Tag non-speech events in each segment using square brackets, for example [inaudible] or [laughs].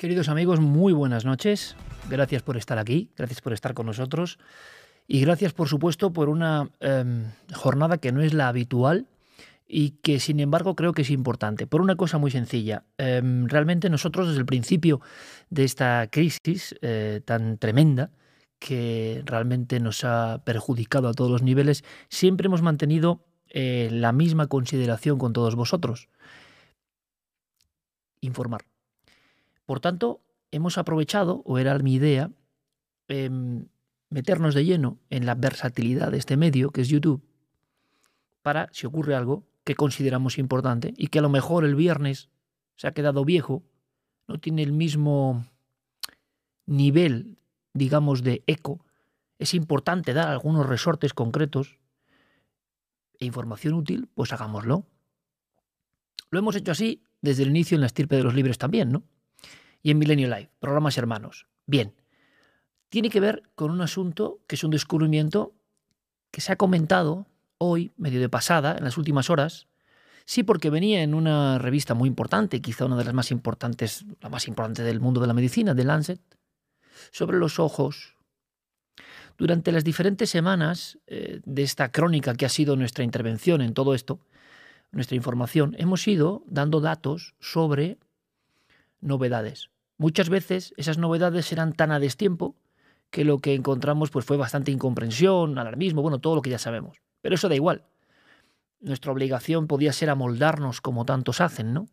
Queridos amigos, muy buenas noches. Gracias por estar aquí, gracias por estar con nosotros y gracias, por supuesto, por una em, jornada que no es la habitual y que, sin embargo, creo que es importante. Por una cosa muy sencilla. Em, realmente nosotros, desde el principio de esta crisis eh, tan tremenda, que realmente nos ha perjudicado a todos los niveles, siempre hemos mantenido eh, la misma consideración con todos vosotros. Informar. Por tanto, hemos aprovechado, o era mi idea, em, meternos de lleno en la versatilidad de este medio, que es YouTube, para, si ocurre algo que consideramos importante y que a lo mejor el viernes se ha quedado viejo, no tiene el mismo nivel, digamos, de eco, es importante dar algunos resortes concretos e información útil, pues hagámoslo. Lo hemos hecho así desde el inicio en la estirpe de los libres también, ¿no? Y en Milenio Live, programas hermanos. Bien, tiene que ver con un asunto que es un descubrimiento que se ha comentado hoy, medio de pasada, en las últimas horas. Sí, porque venía en una revista muy importante, quizá una de las más importantes, la más importante del mundo de la medicina, de Lancet, sobre los ojos. Durante las diferentes semanas eh, de esta crónica que ha sido nuestra intervención en todo esto, nuestra información, hemos ido dando datos sobre novedades. Muchas veces esas novedades eran tan a destiempo que lo que encontramos pues, fue bastante incomprensión, alarmismo, bueno, todo lo que ya sabemos. Pero eso da igual. Nuestra obligación podía ser amoldarnos como tantos hacen, ¿no?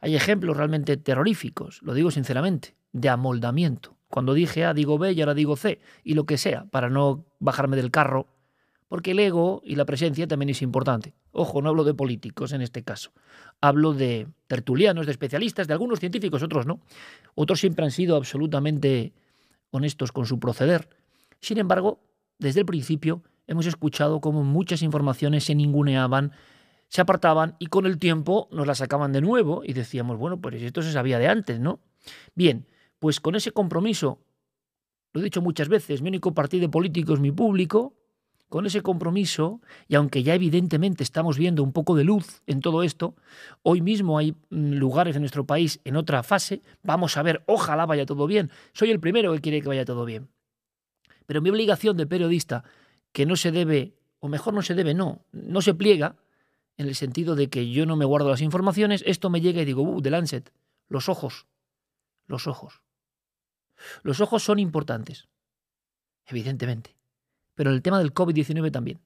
Hay ejemplos realmente terroríficos, lo digo sinceramente, de amoldamiento. Cuando dije A digo B y ahora digo C, y lo que sea, para no bajarme del carro porque el ego y la presencia también es importante. Ojo, no hablo de políticos en este caso. Hablo de tertulianos, de especialistas, de algunos científicos, otros no. Otros siempre han sido absolutamente honestos con su proceder. Sin embargo, desde el principio hemos escuchado cómo muchas informaciones se ninguneaban, se apartaban y con el tiempo nos las sacaban de nuevo y decíamos, bueno, pues esto se sabía de antes, ¿no? Bien, pues con ese compromiso, lo he dicho muchas veces, mi único partido político es mi público, con ese compromiso, y aunque ya evidentemente estamos viendo un poco de luz en todo esto, hoy mismo hay mm, lugares en nuestro país en otra fase, vamos a ver, ojalá vaya todo bien. Soy el primero que quiere que vaya todo bien. Pero mi obligación de periodista, que no se debe, o mejor no se debe, no, no se pliega, en el sentido de que yo no me guardo las informaciones, esto me llega y digo, uh, de Lancet, los ojos, los ojos. Los ojos son importantes, evidentemente pero en el tema del COVID-19 también.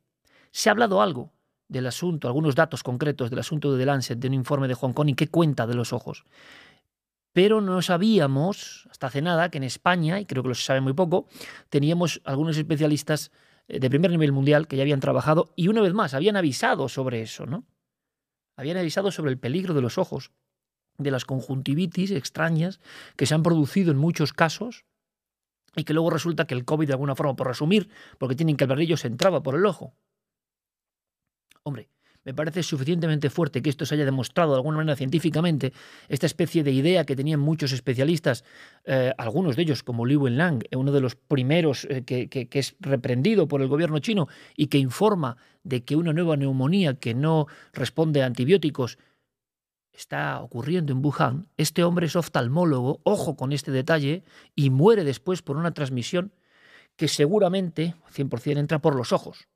Se ha hablado algo del asunto, algunos datos concretos del asunto de The Lancet, de un informe de Hong Kong y qué cuenta de los ojos. Pero no sabíamos, hasta hace nada, que en España, y creo que lo se sabe muy poco, teníamos algunos especialistas eh, de primer nivel mundial que ya habían trabajado y una vez más habían avisado sobre eso, ¿no? Habían avisado sobre el peligro de los ojos, de las conjuntivitis extrañas que se han producido en muchos casos y que luego resulta que el COVID de alguna forma, por resumir, porque tienen que el barrillo se entraba por el ojo. Hombre, me parece suficientemente fuerte que esto se haya demostrado de alguna manera científicamente, esta especie de idea que tenían muchos especialistas, eh, algunos de ellos como Liu Wenlang, eh, uno de los primeros eh, que, que, es reprendido por el gobierno chino y que informa de que una nueva neumonía que no responde a antibióticos está ocurriendo en Wuhan, este hombre es oftalmólogo, ojo con este detalle, y muere después por una transmisión que seguramente 100% entra por los ojos.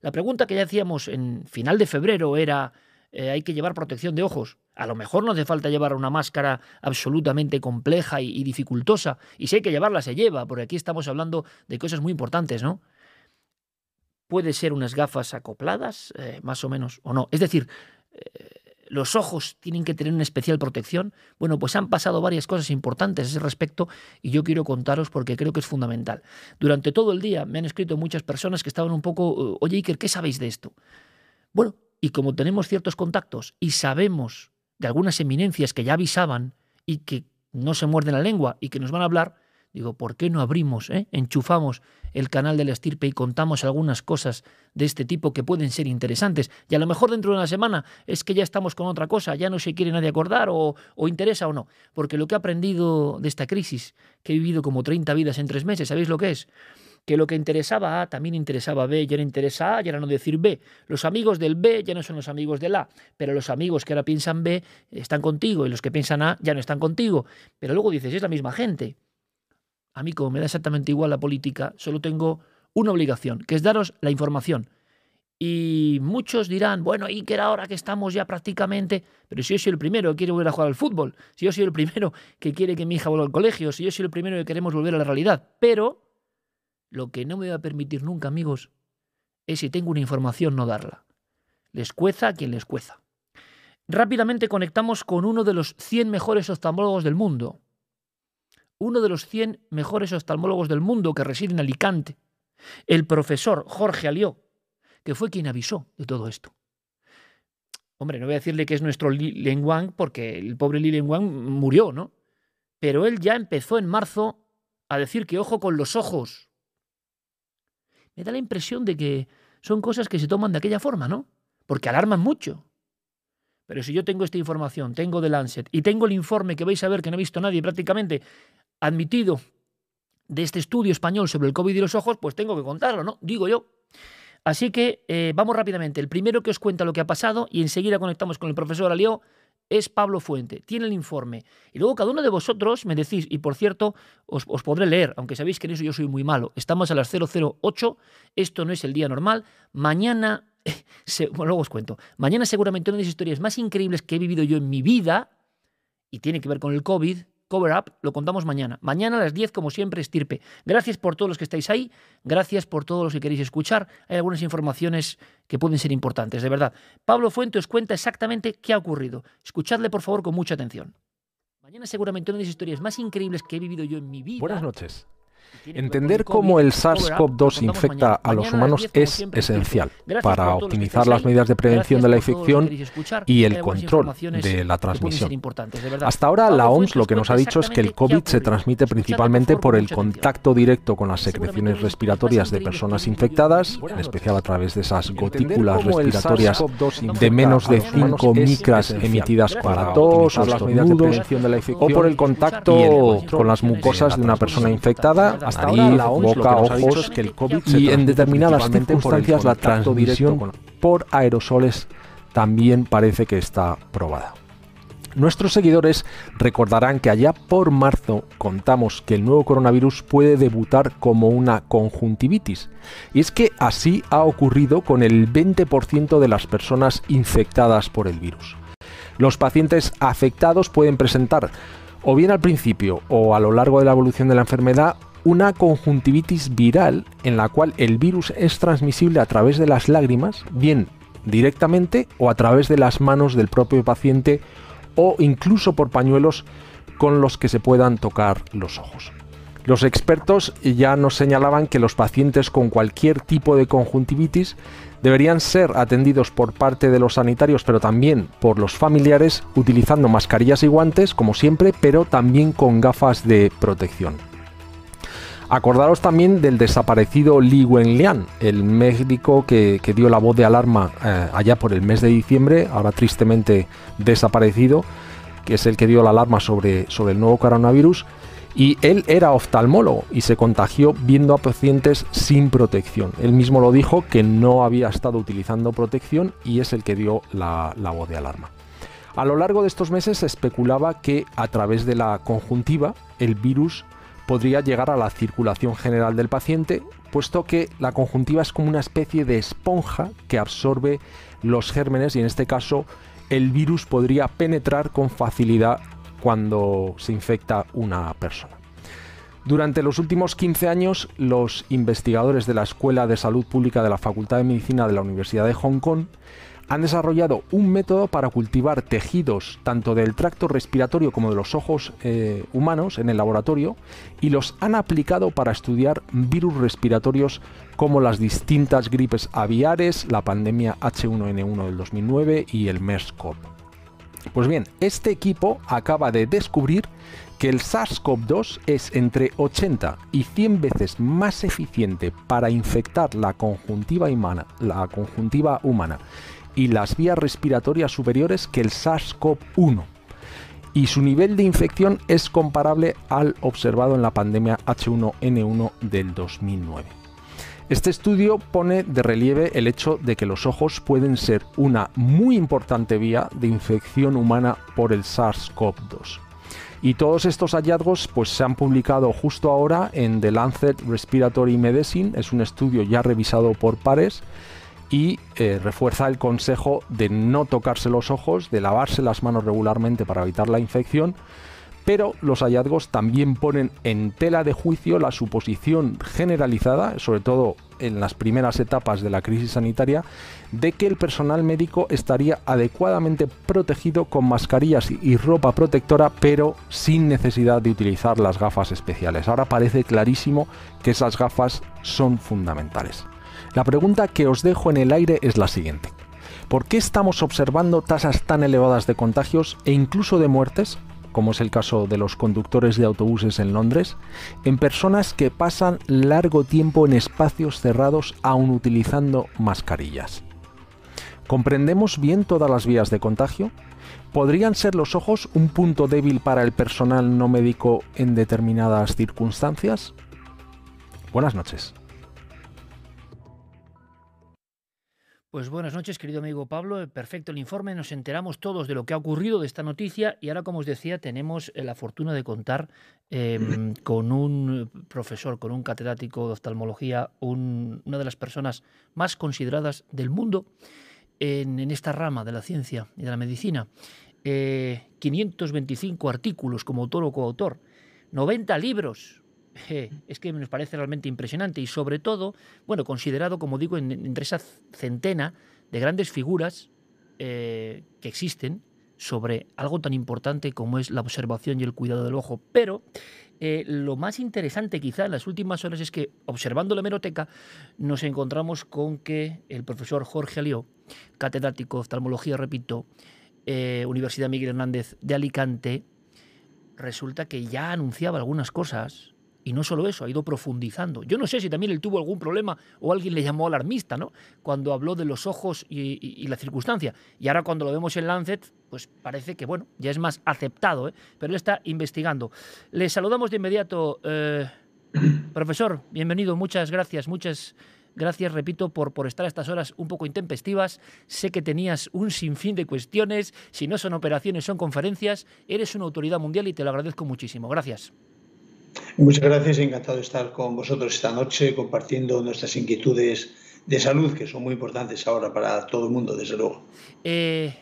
La pregunta que ya hacíamos en final de febrero era, eh, ¿hay que llevar protección de ojos? A lo mejor no hace falta llevar una máscara absolutamente compleja y, dificultosa, y si hay que llevarla se lleva, porque aquí estamos hablando de cosas muy importantes, ¿no? Puede ser unas gafas acopladas, eh, más o menos, o no. Es decir, eh, los ojos tienen que tener una especial protección. Bueno, pues han pasado varias cosas importantes a ese respecto y yo quiero contaros porque creo que es fundamental. Durante todo el día me han escrito muchas personas que estaban un poco, oye Iker, ¿qué sabéis de esto? Bueno, y como tenemos ciertos contactos y sabemos de algunas eminencias que ya avisaban y que no se muerden la lengua y que nos van a hablar, Digo, ¿por qué no abrimos, eh? enchufamos el canal de la estirpe y contamos algunas cosas de este tipo que pueden ser interesantes? Y a lo mejor dentro de una semana es que ya estamos con otra cosa, ya no se quiere nadie acordar o, o interesa o no. Porque lo que he aprendido de esta crisis, que he vivido como 30 vidas en tres meses, ¿sabéis lo que es? que lo que interesaba A también interesaba B, ya no interesa A, ya era no decir B. Los amigos del B ya no son los amigos del A, pero los amigos que ahora piensan B están contigo y los que piensan A ya no están contigo. Pero luego dices, es la misma gente. A mí, como me da exactamente igual la política, solo tengo una obligación, que es daros la información. Y muchos dirán, bueno, y que era ahora que estamos ya prácticamente, pero si yo soy el primero que quiere volver a jugar al fútbol, si yo soy el primero que quiere que mi hija vuelva al colegio, si yo soy el primero que queremos volver a la realidad, pero lo que no me va a permitir nunca, amigos, es si tengo una información no darla. Les cueza a quien les cueza. Rápidamente conectamos con uno de los 100 mejores oftalmólogos del mundo. Uno de los 100 mejores oftalmólogos del mundo que reside en Alicante. El profesor Jorge Alió, que fue quien avisó de todo esto. Hombre, no voy a decirle que es nuestro Li Len Wang, porque el pobre Li Len Wang murió, ¿no? Pero él ya empezó en marzo a decir que ojo con los ojos me da la impresión de que son cosas que se toman de aquella forma, ¿no? Porque alarman mucho. Pero si yo tengo esta información, tengo The Lancet y tengo el informe que vais a ver que no ha visto nadie prácticamente admitido de este estudio español sobre el COVID y los ojos, pues tengo que contarlo, ¿no? Digo yo. Así que eh, vamos rápidamente. El primero que os cuenta lo que ha pasado y enseguida conectamos con el profesor Alió es Pablo Fuente, tiene el informe. Y luego cada uno de vosotros me decís, y por cierto, os, podré leer, aunque sabéis que en eso yo soy muy malo. Estamos a las 008, esto no es el día normal. Mañana, [laughs] luego os cuento, mañana seguramente una de las historias más increíbles que he vivido yo en mi vida, y tiene que ver con el COVID, Cover Up, lo contamos mañana. Mañana a las 10, como siempre, estirpe. Gracias por todos los que estáis ahí, gracias por todos los que queréis escuchar. Hay algunas informaciones que pueden ser importantes, de verdad. Pablo Fuente os cuenta exactamente qué ha ocurrido. Escuchadle, por favor, con mucha atención. Mañana seguramente una de las historias más increíbles que he vivido yo en mi vida. Buenas noches. Entender cómo el SARS-CoV-2 infecta a los humanos es esencial para optimizar las medidas de prevención de la infección y el control de la transmisión. Hasta ahora la OMS lo que nos ha dicho es que el COVID se transmite principalmente por el contacto directo con las secreciones respiratorias de personas infectadas, en especial a través de esas gotículas respiratorias de menos de 5 micras emitidas para tos o estornudos, o por el contacto con las mucosas de una persona infectada hasta nariz, la boca, ojos, que el COVID y en determinadas circunstancias la transmisión por aerosoles también parece que está probada. Nuestros seguidores recordarán que allá por marzo contamos que el nuevo coronavirus puede debutar como una conjuntivitis. Y es que así ha ocurrido con el 20% de las personas infectadas por el virus. Los pacientes afectados pueden presentar o bien al principio o a lo largo de la evolución de la enfermedad una conjuntivitis viral en la cual el virus es transmisible a través de las lágrimas, bien directamente o a través de las manos del propio paciente o incluso por pañuelos con los que se puedan tocar los ojos. Los expertos ya nos señalaban que los pacientes con cualquier tipo de conjuntivitis deberían ser atendidos por parte de los sanitarios, pero también por los familiares, utilizando mascarillas y guantes, como siempre, pero también con gafas de protección. Acordaros también del desaparecido Li Wenlian, el médico que, dio la voz de alarma eh, allá por el mes de diciembre, ahora tristemente desaparecido, que es el que dio la alarma sobre, sobre el nuevo coronavirus. Y él era oftalmólogo y se contagió viendo a pacientes sin protección. Él mismo lo dijo que no había estado utilizando protección y es el que dio la, la voz de alarma. A lo largo de estos meses se especulaba que a través de la conjuntiva el virus podría llegar a la circulación general del paciente, puesto que la conjuntiva es como una especie de esponja que absorbe los gérmenes y en este caso el virus podría penetrar con facilidad cuando se infecta una persona. Durante los últimos 15 años, los investigadores de la Escuela de Salud Pública de la Facultad de Medicina de la Universidad de Hong Kong han desarrollado un método para cultivar tejidos tanto del tracto respiratorio como de los ojos eh, humanos en el laboratorio y los han aplicado para estudiar virus respiratorios como las distintas gripes aviares, la pandemia H1N1 del 2009 y el MERS-CoV. Pues bien, este equipo acaba de descubrir que el SARS-CoV-2 es entre 80 y 100 veces más eficiente para infectar la conjuntiva humana, la conjuntiva humana y las vías respiratorias superiores que el SARS-CoV-1. y su nivel de infección es comparable al observado en la pandemia H1N1 del 2009. Este estudio pone de relieve el hecho de que los ojos pueden ser una muy importante vía de infección humana por el SARS-CoV-2. Y todos estos hallazgos pues, se han publicado justo ahora en The Lancet Respiratory Medicine, es un estudio ya revisado por pares y eh, refuerza el consejo de no tocarse los ojos, de lavarse las manos regularmente para evitar la infección, pero los hallazgos también ponen en tela de juicio la suposición generalizada, sobre todo en las primeras etapas de la crisis sanitaria, de que el personal médico estaría adecuadamente protegido con mascarillas y ropa protectora, pero sin necesidad de utilizar las gafas especiales. Ahora parece clarísimo que esas gafas son fundamentales. La pregunta que os dejo en el aire es la siguiente. ¿Por qué estamos observando tasas tan elevadas de contagios e incluso de muertes, como es el caso de los conductores de autobuses en Londres, en personas que pasan largo tiempo en espacios cerrados aún utilizando mascarillas? ¿Comprendemos bien todas las vías de contagio? ¿Podrían ser los ojos un punto débil para el personal no médico en determinadas circunstancias? Buenas noches. Pues buenas noches, querido amigo Pablo. Perfecto el informe. Nos enteramos todos de lo que ha ocurrido de esta noticia y ahora, como os decía, tenemos eh, la fortuna de contar em, [clears throat] con un profesor, con un catedrático de oftalmología, una de las personas más consideradas del mundo en, esta rama de la ciencia y de la medicina. 525 eh, artículos como autor o coautor, 90 libros, es que nos parece realmente impresionante y sobre todo, bueno, considerado, como digo, entre esa centena de grandes figuras eh, que existen sobre algo tan importante como es la observación y el cuidado del ojo. Pero eh, lo más interesante quizá en las últimas horas es que observando la hemeroteca nos encontramos con que el profesor Jorge Alió, catedrático de oftalmología, repito, eh, Universidad Miguel Hernández de Alicante, resulta que ya anunciaba algunas cosas y no solo eso, ha ido profundizando. Yo no sé si también él tuvo algún problema o alguien le llamó alarmista, ¿no? Cuando habló de los ojos y, la circunstancia. Y ahora cuando lo vemos en Lancet, pues parece que, bueno, ya es más aceptado, ¿eh? Pero él está investigando. Le saludamos de inmediato. Eh, [clears throat] profesor, bienvenido, muchas gracias, muchas gracias, repito, por, por estar a estas horas un poco intempestivas. Sé que tenías un sinfín de cuestiones, si no son operaciones, son conferencias. Eres una autoridad mundial y te lo agradezco muchísimo. Gracias. Muchas gracias, encantado de estar con vosotros esta noche compartiendo nuestras inquietudes de salud, que son muy importantes ahora para todo el mundo, desde luego. Eh,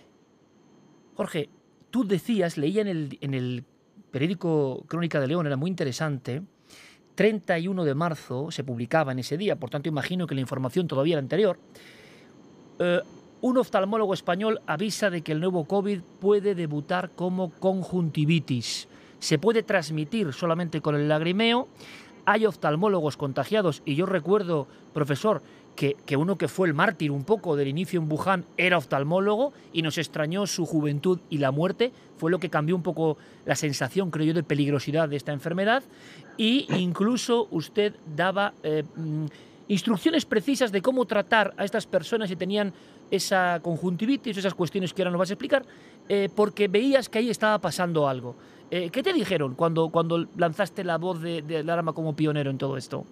Jorge, tú decías, leía en el, periódico Crónica de León, era muy interesante, 31 de marzo se publicaba en ese día, por tanto imagino que la información todavía era anterior. Eh, un oftalmólogo español avisa de que el nuevo COVID puede debutar como conjuntivitis se puede transmitir solamente con el lagrimeo. Hay oftalmólogos contagiados y yo recuerdo, profesor, que, uno que fue el mártir un poco del inicio en Wuhan era oftalmólogo y nos extrañó su juventud y la muerte. Fue lo que cambió un poco la sensación, creo yo, de peligrosidad de esta enfermedad. Y incluso usted daba eh, mm, instrucciones precisas de cómo tratar a estas personas si tenían esa conjuntivitis, esas cuestiones que ahora nos vas a explicar, eh, porque veías que ahí estaba pasando algo. Eh, ¿Qué te dijeron cuando, cuando lanzaste la voz de, de alarma como pionero en todo esto?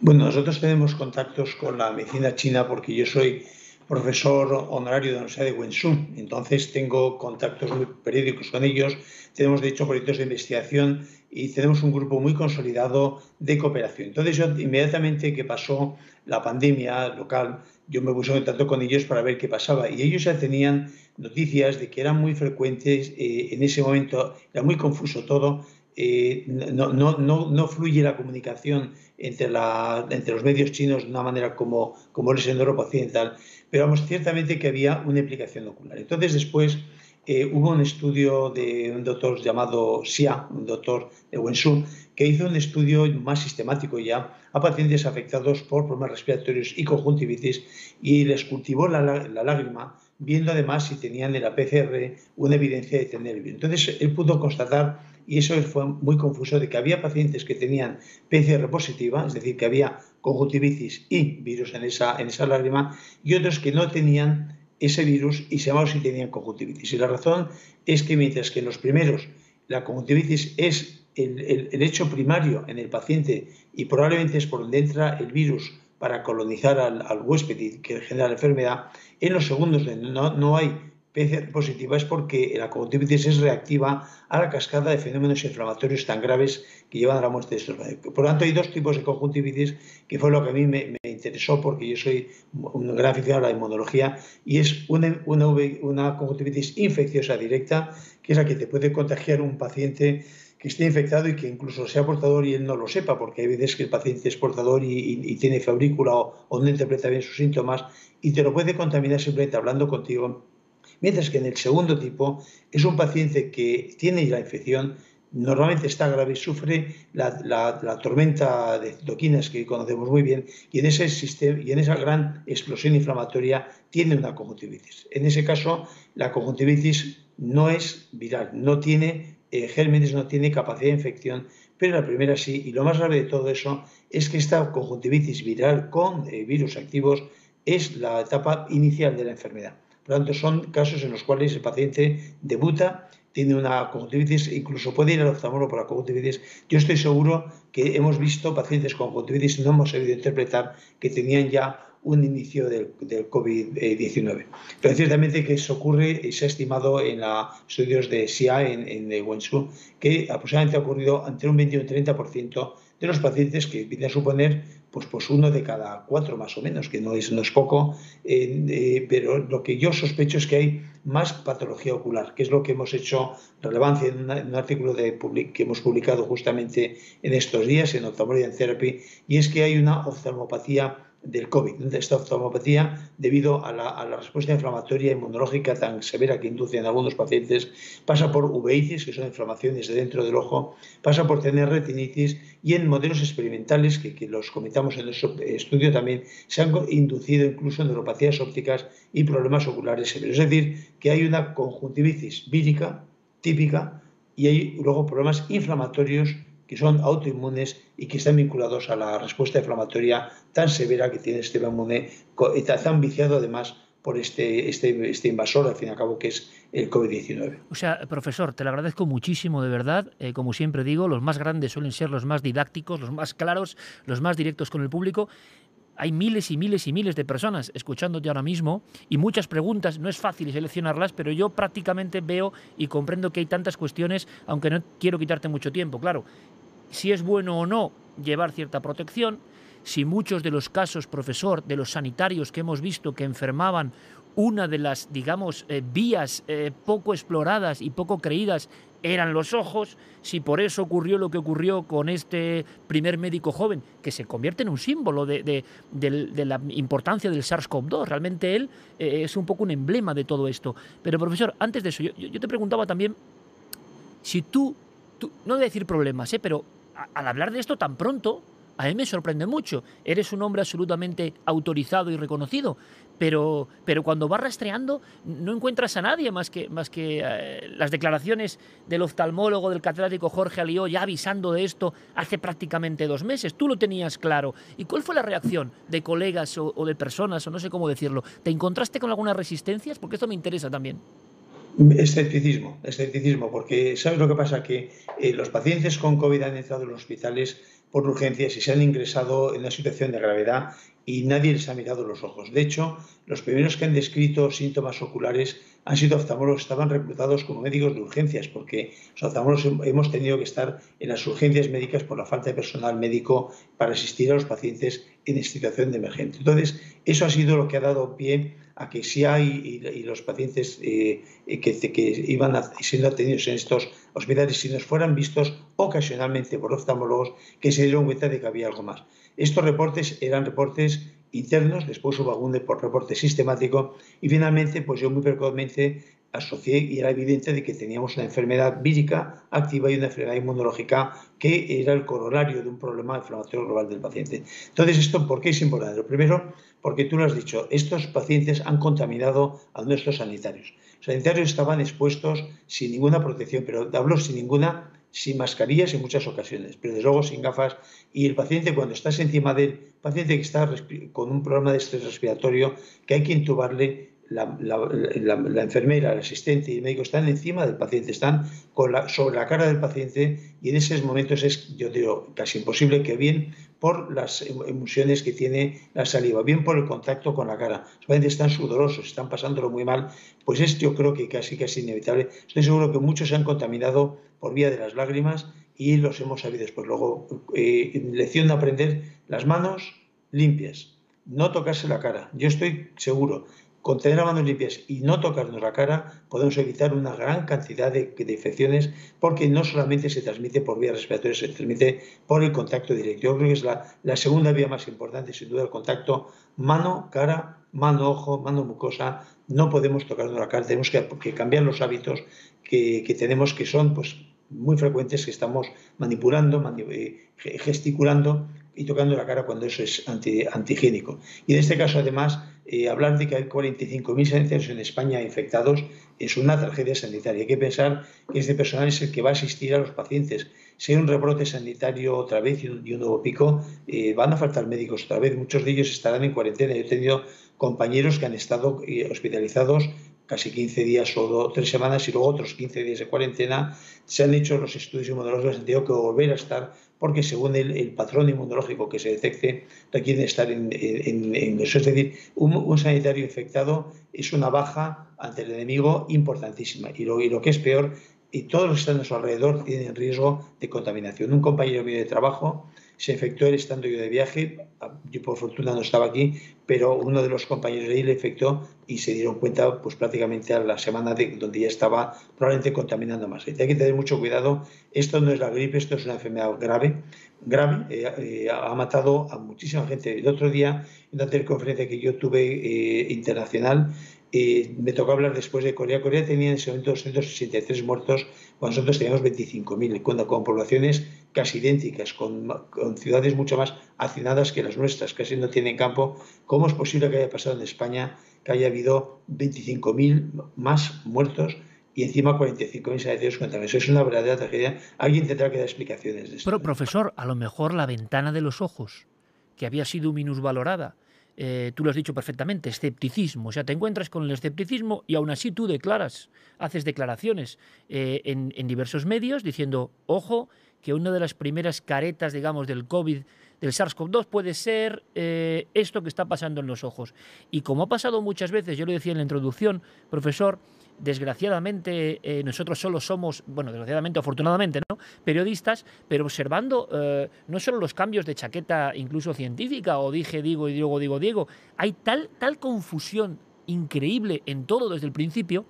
Bueno, nosotros tenemos contactos con la medicina china porque yo soy profesor honorario de la Universidad de Wenzhou, entonces tengo contactos muy periódicos con ellos, tenemos de hecho proyectos de investigación y tenemos un grupo muy consolidado de cooperación. Entonces yo inmediatamente que pasó la pandemia local, yo me puse en contacto con ellos para ver qué pasaba y ellos ya tenían noticias de que eran muy frecuentes eh, en ese momento, era muy confuso todo, eh, no, no, no, no, fluye la comunicación entre, la, entre los medios chinos de una manera como, como es en Europa Occidental, pero vamos, ciertamente que había una implicación ocular. Entonces después eh, hubo un estudio de un doctor llamado Xia, un doctor de Wenzhou, que hizo un estudio más sistemático ya a pacientes afectados por problemas respiratorios y conjuntivitis y les cultivó la, la lágrima viendo además si tenían en la PCR una evidencia de tener virus. Entonces, él pudo constatar, y eso fue muy confuso, de que había pacientes que tenían PCR positiva, es decir, que había conjuntivitis y virus en esa, en esa lágrima, y otros que no tenían ese virus y sabemos si tenían conjuntivitis. Y la razón es que mientras que en los primeros la conjuntivitis es el, hecho primario en el paciente y probablemente es por donde entra el virus para colonizar al, huésped y que genera la enfermedad, en los segundos no, no hay PCR positiva es porque la conjuntivitis es reactiva a la cascada de fenómenos inflamatorios tan graves que llevan a la muerte de estos pacientes. Por lo tanto, hay dos tipos de conjuntivitis que fue lo que a mí me, interesó porque yo soy un gran aficionado a la inmunología y es una, una, una conjuntivitis infecciosa directa, que es la que te puede contagiar un paciente que esté infectado y que incluso sea portador y él no lo sepa, porque hay veces que el paciente es portador y, tiene febrícula o, no interpreta bien sus síntomas y te lo puede contaminar simplemente hablando contigo Mientras que en el segundo tipo es un paciente que tiene la infección, normalmente está grave, sufre la, tormenta de citoquinas que conocemos muy bien y en, ese sistema, y en esa gran explosión inflamatoria tiene una conjuntivitis. En ese caso, la conjuntivitis no es viral, no tiene eh, gérmenes, no tiene capacidad de infección, pero la primera sí. Y lo más grave de todo eso es que esta conjuntivitis viral con eh, virus activos es la etapa inicial de la enfermedad. Por lo tanto, son casos en los cuales el paciente debuta, tiene una conjuntivitis, incluso puede ir al oftalmólogo por la conjuntivitis. Yo estoy seguro que hemos visto pacientes con conjuntivitis, no hemos sabido interpretar que tenían ya un inicio del, COVID-19. Pero ciertamente que eso ocurre y se ha estimado en los estudios de SIA en, en Wenzhou que aproximadamente ha ocurrido entre un 20 y un 30% de los pacientes que vienen a suponer pues, pues uno de cada cuatro más o menos, que no es, no es poco, eh, pero lo que yo sospecho es que hay más patología ocular, que es lo que hemos hecho relevancia en, un artículo de, que hemos publicado justamente en estos días en Ophthalmology Therapy, y es que hay una oftalmopatía del COVID, esta oftalmopatía, debido a la, respuesta inflamatoria inmunológica tan severa que induce en algunos pacientes, pasa por uveitis, que son inflamaciones de dentro del ojo, pasa por tener retinitis y en modelos experimentales, que, los comentamos en nuestro estudio también, se han inducido incluso neuropatías ópticas y problemas oculares severos. Es decir, que hay una conjuntivitis vírica típica y hay luego problemas inflamatorios que son autoinmunes y que están vinculados a la respuesta inflamatoria tan severa que tiene el sistema inmune, tan viciado además por este, este, este, invasor, al fin y al cabo, que es el COVID-19. O sea, profesor, te lo agradezco muchísimo, de verdad. Eh, como siempre digo, los más grandes suelen ser los más didácticos, los más claros, los más directos con el público. Hay miles y miles y miles de personas escuchándote ahora mismo y muchas preguntas. No es fácil seleccionarlas, pero yo prácticamente veo y comprendo que hay tantas cuestiones, aunque no quiero quitarte mucho tiempo. Claro, si es bueno o no llevar cierta protección, si muchos de los casos, profesor, de los sanitarios que hemos visto que enfermaban, una de las, digamos, eh, vías eh, poco exploradas y poco creídas eran los ojos, si por eso ocurrió lo que ocurrió con este primer médico joven, que se convierte en un símbolo de, la importancia del SARS-CoV-2. Realmente él eh, es un poco un emblema de todo esto. Pero profesor, antes de eso, yo, te preguntaba también si tú, no voy decir problemas, pero al hablar de esto tan pronto, a mí me sorprende mucho. Eres un hombre absolutamente autorizado y reconocido, pero, pero cuando vas rastreando no encuentras a nadie más que, más que eh, las declaraciones del oftalmólogo, del catedrático Jorge Alió, ya avisando de esto hace prácticamente dos meses. Tú lo tenías claro. ¿Y cuál fue la reacción de colegas o, de personas, o no sé cómo decirlo? ¿Te encontraste con algunas resistencias? Porque esto me interesa también. Escepticismo, escepticismo, porque ¿sabes lo que pasa? Que eh, los pacientes con COVID han entrado en los hospitales por urgencias y se han ingresado en una situación de gravedad y nadie les ha mirado los ojos. De hecho, los primeros que han descrito síntomas oculares han sido oftalmólogos, estaban reclutados como médicos de urgencias, porque los oftalmólogos hemos tenido que estar en las urgencias médicas por la falta de personal médico para asistir a los pacientes en situación de emergencia. Entonces, eso ha sido lo que ha dado pie a que si hay y, los pacientes eh, que, que, iban siendo atendidos en estos hospitales, si nos fueran vistos ocasionalmente por oftalmólogos, que se dieron cuenta de que había algo más. Estos reportes eran reportes internos, después hubo algún reporte sistemático y finalmente, pues yo muy precozmente asocié y era evidente de que teníamos una enfermedad vírica activa y una enfermedad inmunológica que era el corolario de un problema inflamatorio global del paciente. Entonces, ¿esto por qué es importante? Lo primero, porque tú lo has dicho, estos pacientes han contaminado a nuestros sanitarios. Los sanitarios estaban expuestos sin ninguna protección, pero hablo sin ninguna, sin mascarillas en muchas ocasiones, pero desde luego sin gafas. Y el paciente, cuando estás encima del paciente que está con un problema de estrés respiratorio, que hay que intubarle, la, enfermera, el asistente y el médico están encima del paciente, están sobre la cara del paciente y en esos momentos es, yo digo, casi imposible que bien por las em, emociones que tiene la saliva, bien por el contacto con la cara. Los pacientes están sudorosos, están pasándolo muy mal, pues es yo creo que casi casi inevitable. Estoy seguro que muchos se han contaminado por vía de las lágrimas y los hemos sabido después. Luego, eh, lección de aprender las manos limpias, no tocarse la cara. Yo estoy seguro con tener las manos limpias y no tocarnos la cara, podemos evitar una gran cantidad de, infecciones porque no solamente se transmite por vía respiratoria, se transmite por el contacto directo. Yo creo que es la, segunda vía más importante, sin duda, el contacto mano, cara, mano, ojo, mano mucosa. No podemos tocarnos la cara, tenemos que, cambiar los hábitos que, tenemos, que son pues, muy frecuentes, que estamos manipulando, eh, gesticulando y tocando la cara cuando eso es anti, antigénico. Y en este caso, además, hablar de que hay 45.000 sanitarios en España infectados es una tragedia sanitaria. Hay que pensar que este personal es el que va a asistir a los pacientes. Si hay un rebrote sanitario otra vez y un, nuevo pico, eh, van a faltar médicos otra vez. Muchos de ellos estarán en cuarentena. Yo he tenido compañeros que han estado eh, hospitalizados casi 15 días o 3 semanas y luego otros 15 días de cuarentena. Se han hecho los estudios inmunológicos, han tenido que volver a estar porque según el, patrón inmunológico que se detecte, requieren estar en, eso. Es decir, un, sanitario infectado es una baja ante el enemigo importantísima. Y lo, y lo que es peor, y todos los que están a su alrededor tienen riesgo de contaminación. Un compañero mío de trabajo se infectó él estando yo de viaje, yo por fortuna no estaba aquí, pero uno de los compañeros de ahí le infectó y se dieron cuenta pues prácticamente a la semana de donde ya estaba probablemente contaminando más. Hay que tener mucho cuidado, esto no es la gripe, esto es una enfermedad grave, grave, eh, eh, ha matado a muchísima gente. El otro día, en una teleconferencia que yo tuve eh, internacional, me tocó hablar después de Corea. Corea tenía en ese momento 263 muertos, cuando nosotros teníamos 25.000, cuando con poblaciones casi idénticas, con, ciudades mucho más hacinadas que las nuestras, casi no tienen campo. ¿Cómo es posible que haya pasado en España que haya habido 25.000 más muertos? y encima 45.000 sanitarios contaminados. Eso es una verdadera tragedia. Alguien tendrá que dar explicaciones de esto. Pero, profesor, a lo mejor la ventana de los ojos, que había sido minusvalorada, eh, tú lo has dicho perfectamente, escepticismo. O sea, te encuentras con el escepticismo y aún así tú declaras, haces declaraciones eh, en, diversos medios diciendo, ojo, que una de las primeras caretas, digamos, del COVID, del SARS-CoV-2 puede ser eh, esto que está pasando en los ojos. Y como ha pasado muchas veces, yo lo decía en la introducción, profesor, desgraciadamente eh, nosotros solo somos, bueno, desgraciadamente, afortunadamente, ¿no? Periodistas, pero observando eh, no solo los cambios de chaqueta incluso científica, o dije, digo, y digo, digo, digo, hay tal, tal confusión increíble en todo desde el principio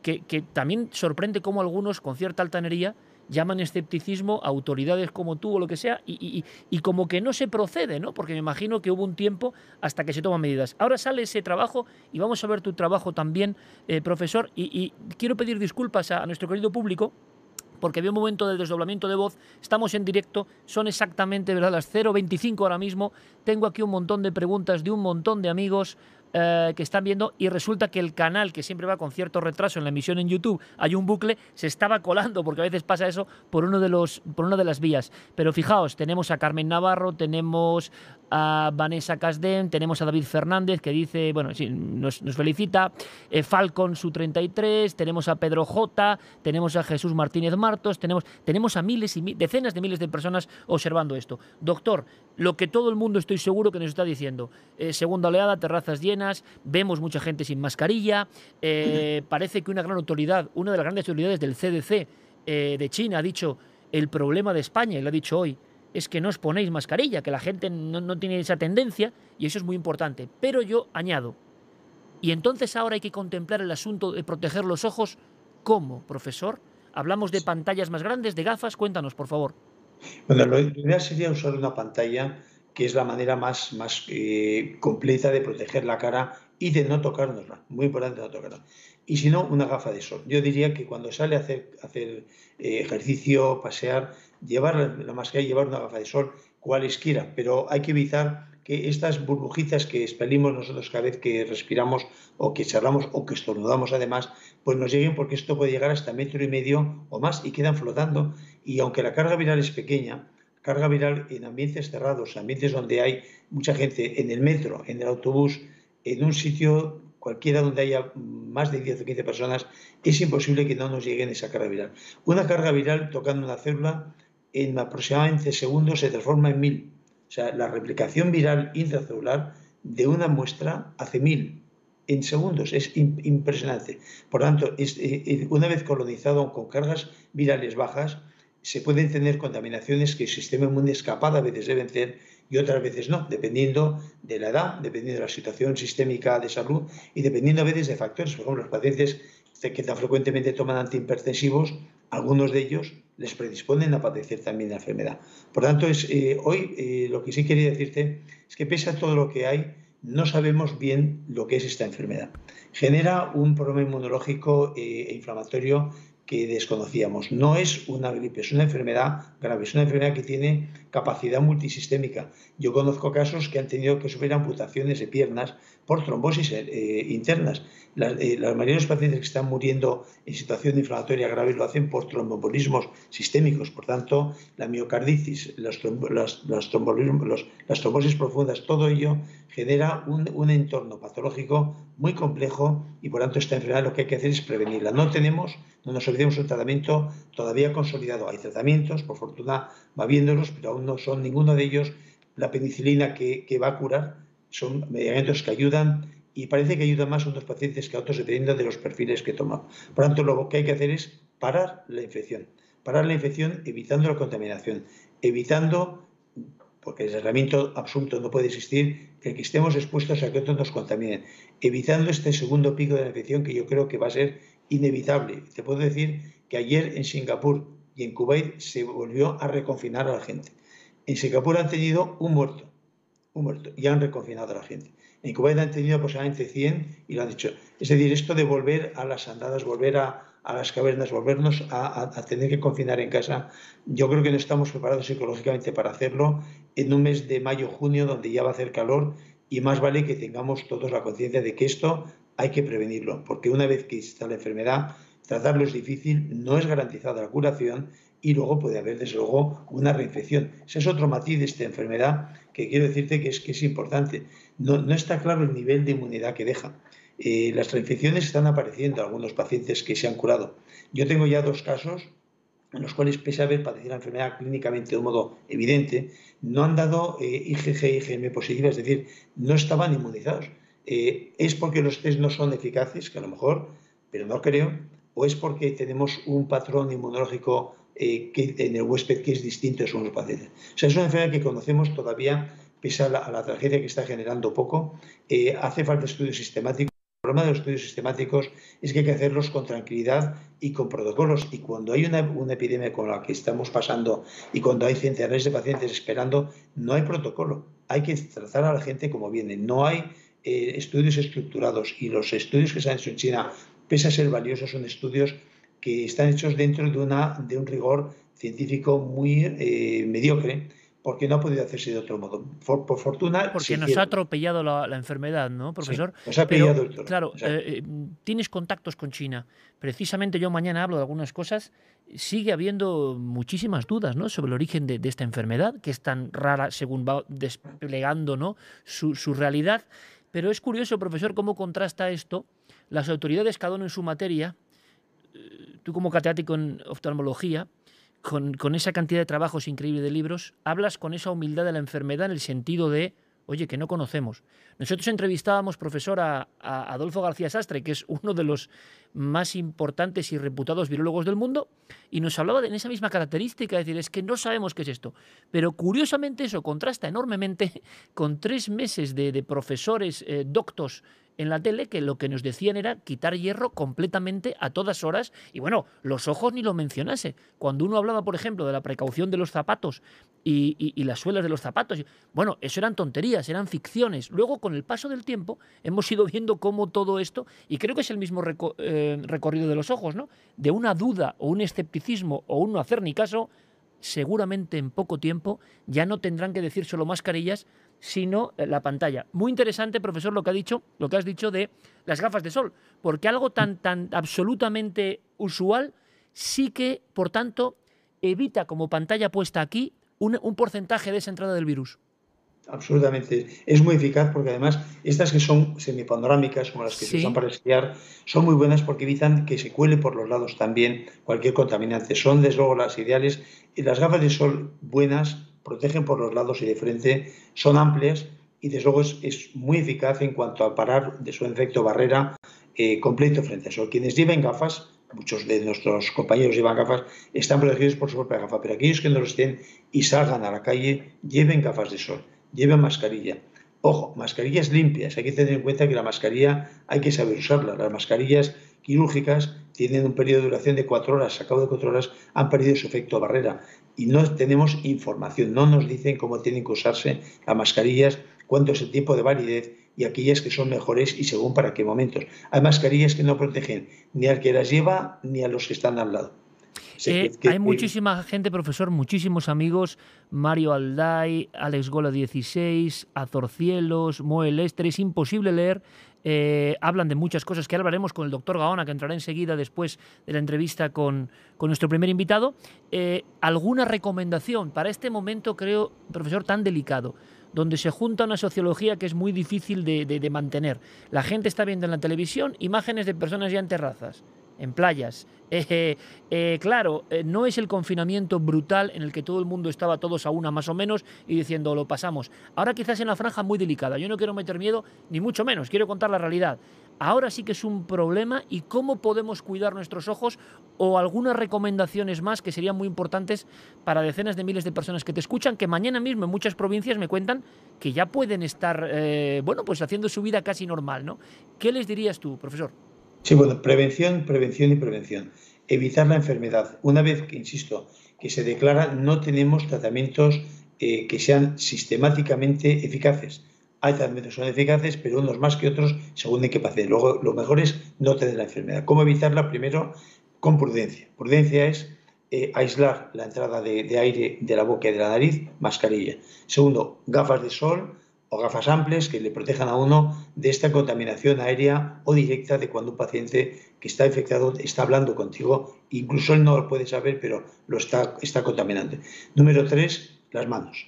que, que también sorprende cómo algunos, con cierta altanería, llaman escepticismo a autoridades como tú o lo que sea y, como que no se procede, ¿no? Porque me imagino que hubo un tiempo hasta que se toman medidas. Ahora sale ese trabajo y vamos a ver tu trabajo también, eh, profesor, y, quiero pedir disculpas a, nuestro querido público porque había un momento de desdoblamiento de voz, estamos en directo, son exactamente ¿verdad? las 0.25 ahora mismo, tengo aquí un montón de preguntas de un montón de amigos, eh, que están viendo y resulta que el canal, que siempre va con cierto retraso en la emisión en YouTube, hay un bucle, se estaba colando, porque a veces pasa eso, por, uno de los, por una de las vías. Pero fijaos, tenemos a Carmen Navarro, tenemos a Vanessa Casden, tenemos a David Fernández que dice, bueno, sí, nos, felicita, eh, Falcon su 33, tenemos a Pedro J, tenemos a Jesús Martínez Martos, tenemos, tenemos a miles y decenas de miles de personas observando esto. Doctor, lo que todo el mundo estoy seguro que nos está diciendo, eh, segunda oleada, terrazas llenas, vemos mucha gente sin mascarilla, eh, parece que una gran autoridad, una de las grandes autoridades del CDC de China ha dicho el problema de España, y lo ha dicho hoy, es que no os ponéis mascarilla, que la gente no, tiene esa tendencia y eso es muy importante. Pero yo añado, y entonces ahora hay que contemplar el asunto de proteger los ojos. ¿Cómo, profesor? ¿Hablamos de pantallas más grandes, de gafas? Cuéntanos, por favor. Bueno, lo ideal sería usar una pantalla que es la manera más, más eh, completa de proteger la cara y de no tocárnosla. Muy importante no tocarla. Y si no, una gafa de sol. Yo diría que cuando sale a hacer, eh, ejercicio, pasear, llevar la mascarilla, llevar una gafa de sol, cualesquiera, pero hay que evitar que estas burbujitas que expelimos nosotros cada vez que respiramos o que charlamos o que estornudamos además, pues nos lleguen porque esto puede llegar hasta metro y medio o más y quedan flotando. Y aunque la carga viral es pequeña, carga viral en ambientes cerrados, ambientes donde hay mucha gente, en el metro, en el autobús, en un sitio cualquiera donde haya más de 10 o 15 personas, es imposible que no nos lleguen esa carga viral. Una carga viral tocando una célula en aproximadamente segundos se transforma en mil. O sea, la replicación viral intracelular de una muestra hace mil en segundos. Es impresionante. Por tanto, eh, eh, una vez colonizado con cargas virales bajas, se pueden tener contaminaciones que el sistema inmune es capaz a veces de vencer y otras veces no, dependiendo de la edad, dependiendo de la situación sistémica de salud y dependiendo a veces de factores. Por ejemplo, los pacientes que tan frecuentemente toman antihipertensivos, algunos de ellos les predisponen a padecer también la enfermedad. Por tanto, es, eh, hoy eh, lo que sí quería decirte es que pese a todo lo que hay, no sabemos bien lo que es esta enfermedad. Genera un problema inmunológico eh, e inflamatorio que desconocíamos. No es una gripe, es una enfermedad grave, es una enfermedad que tiene capacidad multisistémica. Yo conozco casos que han tenido que sufrir amputaciones de piernas por trombosis eh, internas. Eh, la, mayoría de los pacientes que están muriendo en situación inflamatoria grave lo hacen por tromboembolismos sistémicos. Por tanto, la miocarditis, las, las, trombosis profundas, todo ello genera un, un, entorno patológico muy complejo y por tanto esta enfermedad lo que hay que hacer es prevenirla. No tenemos, no nos olvidemos un tratamiento todavía consolidado. Hay tratamientos, por fortuna va viéndolos, pero aún no son ninguno de ellos la penicilina que, que va a curar son medicamentos que ayudan y parece que ayudan más a unos pacientes que a otros dependiendo de los perfiles que toman. Por tanto, lo que hay que hacer es parar la infección. Parar la infección evitando la contaminación, evitando, porque el aislamiento absoluto no puede existir, que estemos expuestos a que otros nos contaminen, evitando este segundo pico de la infección que yo creo que va a ser inevitable. Te puedo decir que ayer en Singapur y en Kuwait se volvió a reconfinar a la gente. En Singapur han tenido un muerto un muerto y han reconfinado a la gente. En Kuwait han tenido aproximadamente 100 y lo han dicho. Es decir, esto de volver a las andadas, volver a, las cavernas, volvernos a, tener que confinar en casa, yo creo que no estamos preparados psicológicamente para hacerlo en un mes de mayo, junio, donde ya va a hacer calor y más vale que tengamos todos la conciencia de que esto hay que prevenirlo, porque una vez que está la enfermedad, tratarlo es difícil, no es garantizada la curación y luego puede haber, desde luego, una reinfección. Ese es otro matiz de esta enfermedad que quiero decirte que es, que es importante. No, no está claro el nivel de inmunidad que deja. Eh, las reinfecciones están apareciendo en algunos pacientes que se han curado. Yo tengo ya dos casos en los cuales, pese a haber padecido la enfermedad clínicamente de un modo evidente, no han dado eh, IgG y IgM positivas, es decir, no estaban inmunizados. Eh, ¿Es porque los test no son eficaces? Que a lo mejor, pero no creo. ¿O es porque tenemos un patrón inmunológico eh, que en el huésped que es distinto de los pacientes. O sea, es una enfermedad que conocemos todavía, pese a la, tragedia que está generando poco. Hace falta estudios sistemáticos. El problema de los estudios sistemáticos es que hay que hacerlos con tranquilidad y con protocolos. Y cuando hay una, epidemia con la que estamos pasando y cuando hay centenares de pacientes esperando, no hay protocolo. Hay que tratar a la gente como viene. No hay eh, estudios estructurados y los estudios que se han hecho en China, pese a ser valiosos, son estudios que están hechos dentro de, una, de un rigor científico muy eh, mediocre, porque no ha podido hacerse de otro modo. Por, fortuna. Porque nos ha atropellado la, enfermedad, ¿no, profesor? nos ha atropellado el Claro, eh, eh, tienes contactos con China. Precisamente yo mañana hablo de algunas cosas. Sigue habiendo muchísimas dudas ¿no? sobre el origen de, esta enfermedad, que es tan rara según va desplegando ¿no? su, su realidad. Pero es curioso, profesor, cómo contrasta esto las autoridades, cada uno en su materia, tú como catedrático en oftalmología, con, esa cantidad de trabajos increíbles de libros, hablas con esa humildad de la enfermedad en el sentido de, oye, que no conocemos. Nosotros entrevistábamos, profesor, a, Adolfo García Sastre, que es uno de los más importantes y reputados virólogos del mundo, y nos hablaba de en esa misma característica, es decir, es que no sabemos qué es esto. Pero curiosamente eso contrasta enormemente [laughs] con tres meses de, de profesores eh, doctos en la tele que lo que nos decían era quitar hierro completamente a todas horas y bueno, los ojos ni lo mencionase. Cuando uno hablaba, por ejemplo, de la precaución de los zapatos y, las suelas de los zapatos, bueno, eso eran tonterías, eran ficciones. Luego, con el paso del tiempo, hemos ido viendo cómo todo esto, y creo que es el mismo eh, recorrido de los ojos, ¿no? De una duda o un escepticismo o un no hacer ni caso, seguramente en poco tiempo ya no tendrán que decir solo mascarillas, sino eh, la pantalla. Muy interesante, profesor, lo que ha dicho, lo que has dicho de las gafas de sol, porque algo tan, tan absolutamente usual sí que, por tanto, evita como pantalla puesta aquí un, porcentaje de esa entrada del virus. absolutamente. Es muy eficaz porque además estas que son semipanorámicas, como las que se usan para esquiar, son muy buenas porque evitan que se cuele por los lados también cualquier contaminante. Son desde luego las ideales y las gafas de sol buenas protegen por los lados y de frente, son amplias y desde luego es, muy eficaz en cuanto a parar de su efecto barrera eh, completo frente a sol. Quienes lleven gafas muchos de nuestros compañeros llevan gafas, están protegidos por su propia gafa, pero aquellos que no lo estén y salgan a la calle, lleven gafas de sol, lleven mascarilla. Ojo, mascarillas limpias, hay que tener en cuenta que la mascarilla hay que saber usarla. Las mascarillas quirúrgicas tienen un periodo de duración de cuatro horas, a cabo de cuatro horas han perdido su efecto barrera y no tenemos información, no nos dicen cómo tienen que usarse las mascarillas, cuánto es el tiempo de validez y aquellas que son mejores y según para qué momentos. Hay mascarillas que no protegen ni al que las lleva ni a los que están al lado. Eh, hay muchísima gente, profesor, muchísimos amigos. Mario Alday, Alex Gola 16, Azorcielos, Moel Ester. Es imposible leer. Eh, hablan de muchas cosas que hablaremos con el doctor Gaona, que entrará enseguida después de la entrevista con, nuestro primer invitado. Eh, ¿Alguna recomendación para este momento, creo, profesor, tan delicado? donde se junta una sociología que es muy difícil de, mantener. La gente está viendo en la televisión imágenes de personas ya en terrazas, en playas. [laughs] Eh, eh, claro, eh, no es el confinamiento brutal en el que todo el mundo estaba todos a una más o menos y diciendo lo pasamos. Ahora quizás en la franja muy delicada. Yo no quiero meter miedo, ni mucho menos, quiero contar la realidad ahora sí que es un problema y cómo podemos cuidar nuestros ojos o algunas recomendaciones más que serían muy importantes para decenas de miles de personas que te escuchan, que mañana mismo en muchas provincias me cuentan que ya pueden estar, eh, bueno, pues haciendo su vida casi normal, ¿no? ¿Qué les dirías tú, profesor? Sí, bueno, prevención, prevención y prevención. Evitar la enfermedad. Una vez que, insisto, que se declara, no tenemos tratamientos eh, que sean sistemáticamente eficaces hay tratamientos que son eficaces, pero unos más que otros según de qué paciente. Luego, lo mejor es no tener la enfermedad. ¿Cómo evitarla? Primero, con prudencia. Prudencia es eh, aislar la entrada de, aire de la boca y de la nariz, mascarilla. Segundo, gafas de sol o gafas amplias que le protejan a uno de esta contaminación aérea o directa de cuando un paciente que está infectado está hablando contigo, incluso él no lo puede saber, pero lo está, está contaminando. Número tres, las manos.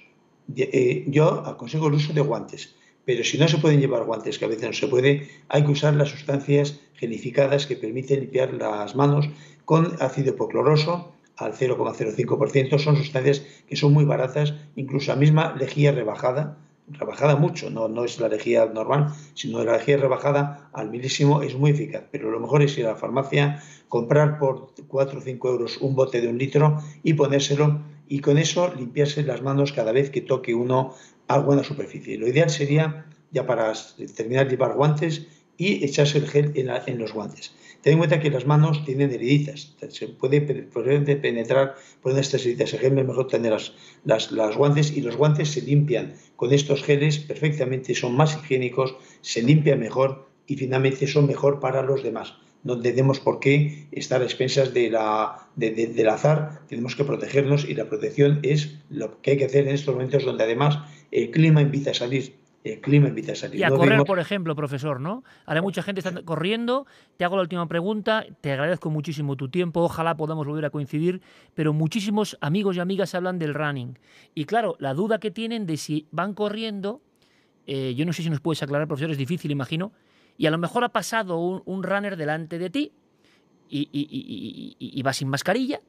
Eh, yo aconsejo el uso de guantes pero si no se pueden llevar guantes, que a veces no se puede, hay que usar las sustancias gelificadas que permiten limpiar las manos con ácido hipocloroso al 0,05%. Son sustancias que son muy baratas, incluso la misma lejía rebajada, rebajada mucho, no, no es la lejía normal, sino la lejía rebajada al milísimo es muy eficaz. Pero lo mejor es ir a la farmacia, comprar por 4 o 5 euros un bote de un litro y ponérselo y con eso limpiarse las manos cada vez que toque uno algo en la superficie. Lo ideal sería, ya para terminar, llevar guantes y echarse el gel en, los guantes. Ten en cuenta que las manos tienen heriditas, se puede penetrar por estas heriditas. El gel es mejor tener las, las, guantes y los guantes se limpian con estos geles perfectamente, son más higiénicos, se limpian mejor y finalmente son mejor para los demás. No tenemos por qué estar a expensas de la, del azar, tenemos que protegernos y la protección es lo que hay que hacer en estos momentos donde además el clima invita a salir. El clima invita a salir. Y a correr, por ejemplo, profesor, ¿no? Ahora mucha gente está corriendo. Te hago la última pregunta. Te agradezco muchísimo tu tiempo. Ojalá podamos volver a coincidir. Pero muchísimos amigos y amigas hablan del running. Y claro, la duda que tienen de si van corriendo, eh, yo no sé si nos puedes aclarar, profesor, es difícil, imagino. Y a lo mejor ha pasado un, runner delante de ti y, y va sin mascarilla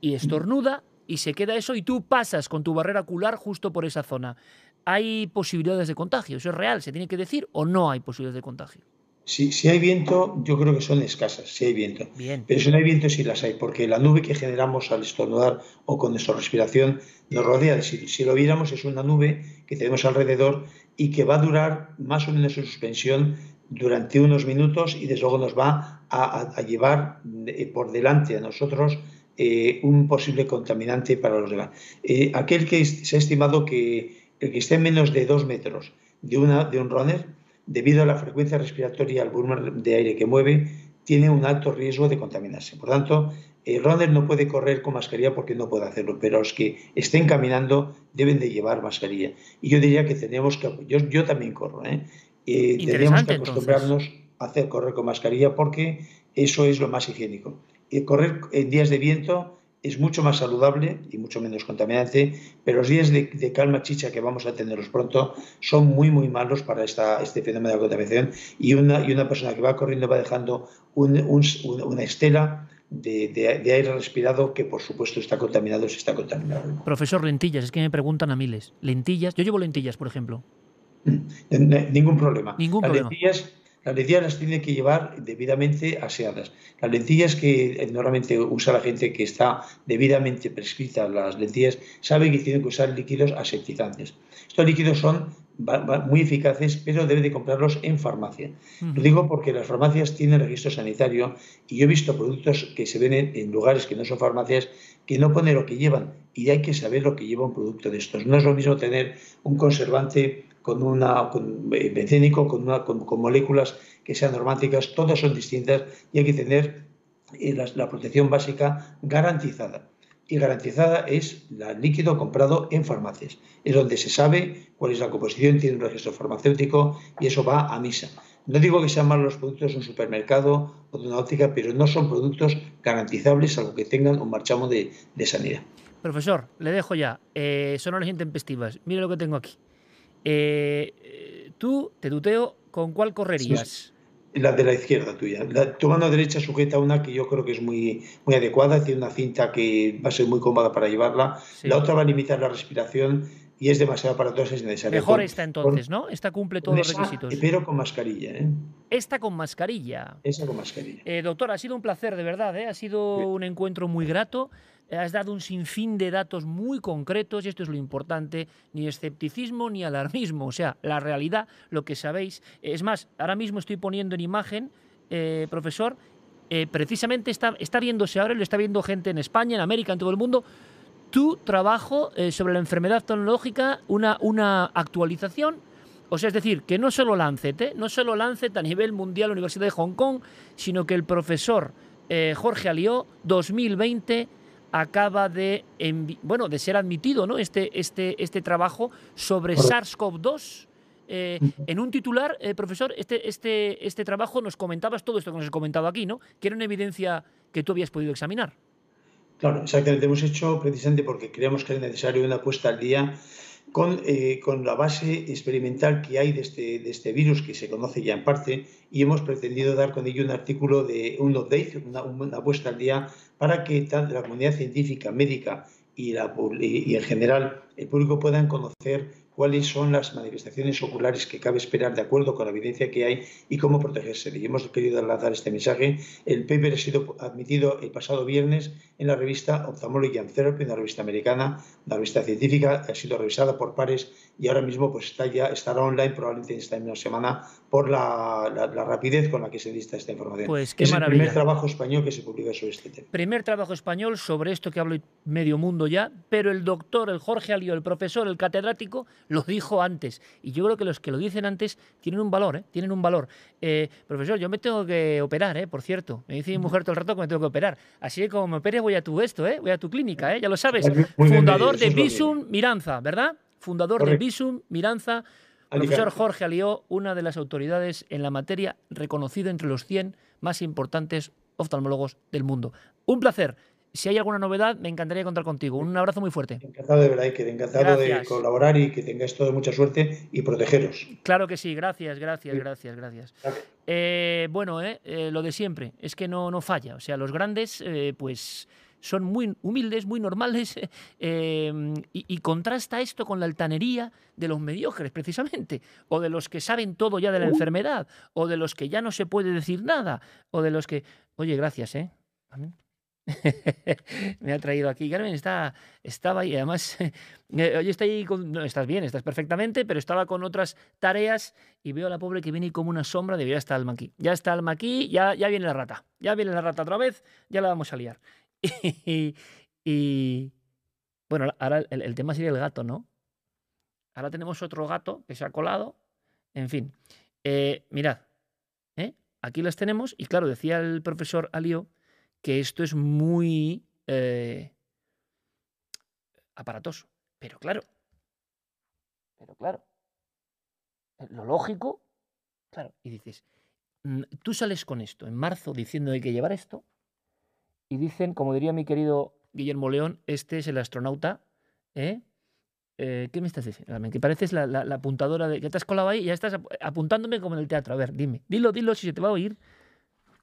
y estornuda y se queda eso y tú pasas con tu barrera ocular justo por esa zona. ¿Hay posibilidades de contagio? ¿Eso es real? ¿Se tiene que decir o no hay posibilidades de contagio? Si, si hay viento, yo creo que son escasas, si hay viento. Pero si no hay viento, sí las hay, porque la nube que generamos al estornudar o con nuestra respiración nos rodea. Si, si lo viéramos, es una nube que tenemos alrededor y que va a durar más o menos en suspensión durante unos minutos y desde luego nos va a, a llevar eh, por delante a nosotros eh, un posible contaminante para los demás. Eh, aquel que se ha estimado que el que esté menos de dos metros de, una, de un runner, debido a la frecuencia respiratoria, al volumen de aire que mueve, tiene un alto riesgo de contaminarse. Por tanto, el runner no puede correr con mascarilla porque no puede hacerlo, pero los que estén caminando deben de llevar mascarilla. Y yo diría que tenemos que, yo, yo también corro, ¿eh? eh tenemos que acostumbrarnos a hacer correr con mascarilla porque eso es lo más higiénico correr en días de viento es mucho más saludable y mucho menos contaminante, pero los días de, calma chicha que vamos a tenerlos pronto son muy, muy malos para esta, este fenómeno de contaminación y una, y una persona que va corriendo va dejando una estela de, aire respirado que por supuesto está contaminado, se está contaminado. Profesor, lentillas, es que me preguntan a miles. Lentillas, yo llevo lentillas, por ejemplo. Ningún problema. Ningún problema. Las lentillas las tiene que llevar debidamente aseadas. Las lentillas que normalmente usa la gente que está debidamente prescrita, las lentillas, sabe que tienen que usar líquidos aseptizantes. Estos líquidos son muy eficaces, pero debe de comprarlos en farmacia. Lo digo porque las farmacias tienen registro sanitario y yo he visto productos que se ven en lugares que no son farmacias que no pone lo que llevan y hay que saber lo que lleva un producto de estos. No es lo mismo tener un conservante con una con, eh, con, una, con, moléculas que sean aromáticas, todas son distintas y hay que tener eh, la, protección básica garantizada. Y garantizada es el líquido comprado en farmacias. Es donde se sabe cuál es la composición, tiene un registro farmacéutico y eso va a misa. No digo que sean malos los productos de un supermercado o de una óptica, pero no son productos garantizables salvo que tengan un marchamo de, sanidad. Profesor, le dejo ya. Eh, son horas intempestivas. Mire lo que tengo aquí. Eh, tú, te tuteo, ¿con cuál correrías? La de la izquierda tuya. tu mano derecha sujeta una que yo creo que es muy, muy adecuada, tiene una cinta que va a ser muy cómoda para llevarla. La otra va a limitar la respiración y es demasiado para todos, es necesario. Mejor esta entonces, ¿no? Esta cumple todos los requisitos. Pero con mascarilla, ¿eh? Esta con mascarilla. Esa con mascarilla. Eh, doctor, ha sido un placer, de verdad, ¿eh? Ha sido un encuentro muy grato has dado un sinfín de datos muy concretos y esto es lo importante, ni escepticismo ni alarmismo, o sea, la realidad, lo que sabéis. Es más, ahora mismo estoy poniendo en imagen, eh, profesor, eh, precisamente está, viéndose ahora, lo está viendo gente en España, en América, en todo el mundo, tu trabajo eh, sobre la enfermedad tecnológica, una, actualización o sea, es decir, que no solo Lancet, no solo Lancet a nivel mundial, Universidad de Hong Kong, sino que el profesor Jorge Alió, 2020, acaba de, bueno, de ser admitido ¿no? este, este, este trabajo sobre SARS-CoV-2. Eh, en un titular, eh, profesor, este, este, este trabajo nos comentabas todo esto que nos has comentado aquí, ¿no? Que era una evidencia que tú habías podido examinar. Claro, exactamente. Hemos hecho precisamente porque creemos que es necesario una puesta al día con, eh, con, la base experimental que hay de este, de este virus, que se conoce ya en parte, y hemos pretendido dar con ello un artículo de un update, una, una puesta al día para que la comunidad científica, médica y, la, y en general el público puedan conocer cuáles son las manifestaciones oculares que cabe esperar de acuerdo con la evidencia que hay y cómo protegerse. Y hemos querido lanzar este mensaje. El paper ha sido admitido el pasado viernes en la revista Ophthalmology and Therapy, una revista americana, una revista científica, ha sido revisada por pares y ahora mismo pues está ya estará online probablemente en esta misma semana por la, rapidez con la que se lista esta información. Pues qué es el primer trabajo español que se publica sobre este tema. Primer trabajo español sobre esto que hablo medio mundo ya, pero el doctor, el Jorge Alío, el profesor, el catedrático, lo dijo antes. Y yo creo que los que lo dicen antes tienen un valor, ¿eh? Tienen un valor. Eh, profesor, yo me tengo que operar, ¿eh? Por cierto. Me dice mi mujer todo el rato que me tengo que operar. Así que como me opere voy a tu esto, ¿eh? Voy a tu clínica, ¿eh? Ya lo sabes. Fundador de Visum Miranza, ¿verdad? Fundador de Visum Miranza. Profesor Jorge Alió, una de las autoridades en la materia reconocido entre los 100 más importantes oftalmólogos del mundo. Un placer si hay alguna novedad, me encantaría contar contigo. Un abrazo muy fuerte. Encantado de verdad, que encantado de colaborar y que tengáis todo mucha suerte y protegeros. Claro que sí, gracias, gracias, gracias, gracias. Eh, bueno, eh, eh, lo de siempre, es que no, no falla. O sea, los grandes, pues son muy humildes, muy normales, [laughs] y, y, contrasta esto con la altanería de los mediocres, precisamente, o de los que saben todo ya de la enfermedad, o de los que ya no se puede decir nada, o de los que... Oye, gracias, ¿eh? [laughs] me ha traído aquí. Carmen está, estaba ahí, además, [laughs] eh, oye, está ahí, con, no, estás bien, estás perfectamente, pero estaba con otras tareas y veo a la pobre que viene como una sombra de ya está Alma aquí. Ya está Alma aquí, ya, ya viene la rata. Ya viene la rata otra vez, ya la vamos a liar. Y, bueno, ahora el, tema sería el gato, ¿no? Ahora tenemos otro gato que se ha colado. En fin, eh, mirad, ¿eh? aquí las tenemos y claro, decía el profesor Alio que esto es muy eh, aparatoso. Pero claro, pero claro, lo lógico, claro, y dices, mm, tú sales con esto en marzo diciendo que hay que llevar esto, y dicen, como diría mi querido Guillermo León, este es el astronauta. ¿eh? Eh, ¿Qué me estás diciendo? Que pareces la, la, apuntadora de. que te has colado ahí y ya estás apuntándome como en el teatro. A ver, dime. Dilo, dilo si se te va a oír.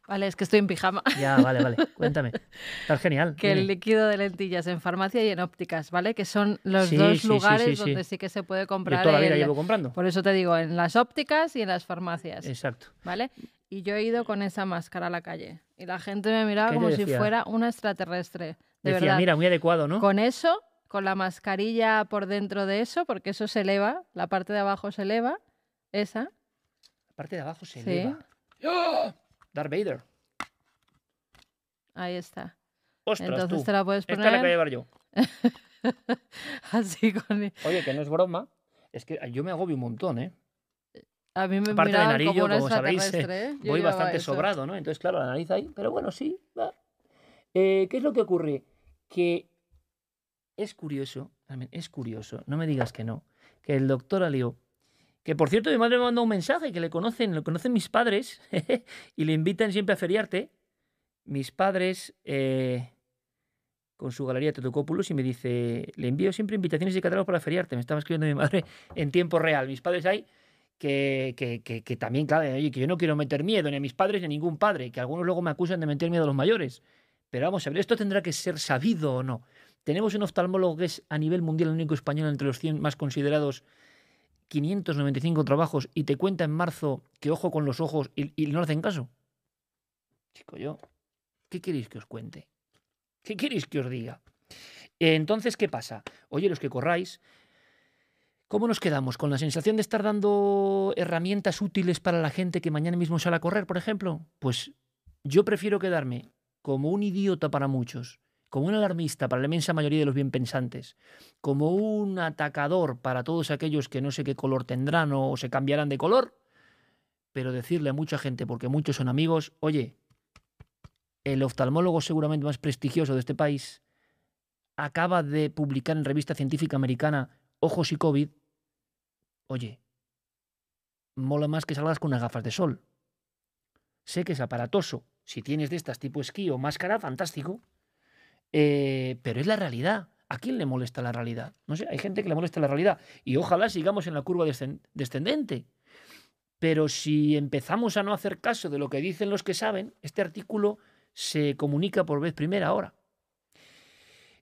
Vale, es que estoy en pijama. Ya, vale, vale. Cuéntame. Está genial. Que el líquido de lentillas en farmacia y en ópticas, ¿vale? Que son los dos lugares donde sí que se puede comprar. Yo toda la vida llevo comprando. Por eso te digo, en las ópticas y en las farmacias. Exacto. ¿Vale? Y yo he ido con esa máscara a la calle. Y la gente me miraba como si fuera una extraterrestre. De decía, mira, muy adecuado, ¿no? Con eso, con la mascarilla por dentro de eso, porque eso se eleva, la parte de abajo se eleva, esa. La parte de abajo se eleva. ¡Oh! Darth Vader. Ahí está. Ostras, Entonces te la puedes poner. Esta la voy a llevar yo. [laughs] Así con. Oye, que no es broma. Es que yo me agobio un montón, ¿eh? A mí me Aparte de narillo, como, como sabéis, ¿eh? voy bastante sobrado, ¿no? Entonces, claro, la nariz ahí, pero bueno, sí. Va. Eh, ¿Qué es lo que ocurre? Que es curioso, es curioso, no me digas que no, que el doctor Alio, que por cierto mi madre me mandó un mensaje que le conocen, lo conocen mis padres [laughs] y le invitan siempre a feriarte, mis padres eh, con su galería Tetocópulos y me dice, le envío siempre invitaciones y catálogos para feriarte. Me estaba escribiendo mi madre en tiempo real. Mis padres hay que, que, que, también, claro, que yo no quiero meter miedo ni a mis padres ni a ningún padre, que algunos luego me acusan de meter miedo a los mayores. Pero vamos a ver, esto tendrá que ser sabido o no. Tenemos un oftalmólogo que es a nivel mundial el único español entre los 100 más considerados 595 trabajos y te cuenta en marzo que ojo con los ojos y, y no hacen caso. Chico, yo ¿Qué queréis que os cuente? ¿Qué queréis que os diga? Entonces, ¿qué pasa? Oye, los que corráis, ¿cómo nos quedamos? ¿Con la sensación de estar dando herramientas útiles para la gente que mañana mismo sale a correr, por ejemplo? Pues yo prefiero quedarme como un idiota para muchos, como un alarmista para la inmensa mayoría de los bien pensantes, como un atacador para todos aquellos que no sé qué color tendrán o se cambiarán de color, pero decirle a mucha gente, porque muchos son amigos, oye, el oftalmólogo seguramente más prestigioso de este país, acaba de publicar en revista científica americana Ojos y COVID, oye, mola más que salgas con unas gafas de sol. Sé que es aparatoso. Si tienes de estas tipo esquí o máscara, fantástico. Eh, pero es la realidad. ¿A quién le molesta la realidad? No sé, hay gente que le molesta la realidad. Y ojalá sigamos en la curva descendente. Pero si empezamos a no hacer caso de lo que dicen los que saben, este artículo se comunica por vez primera ahora.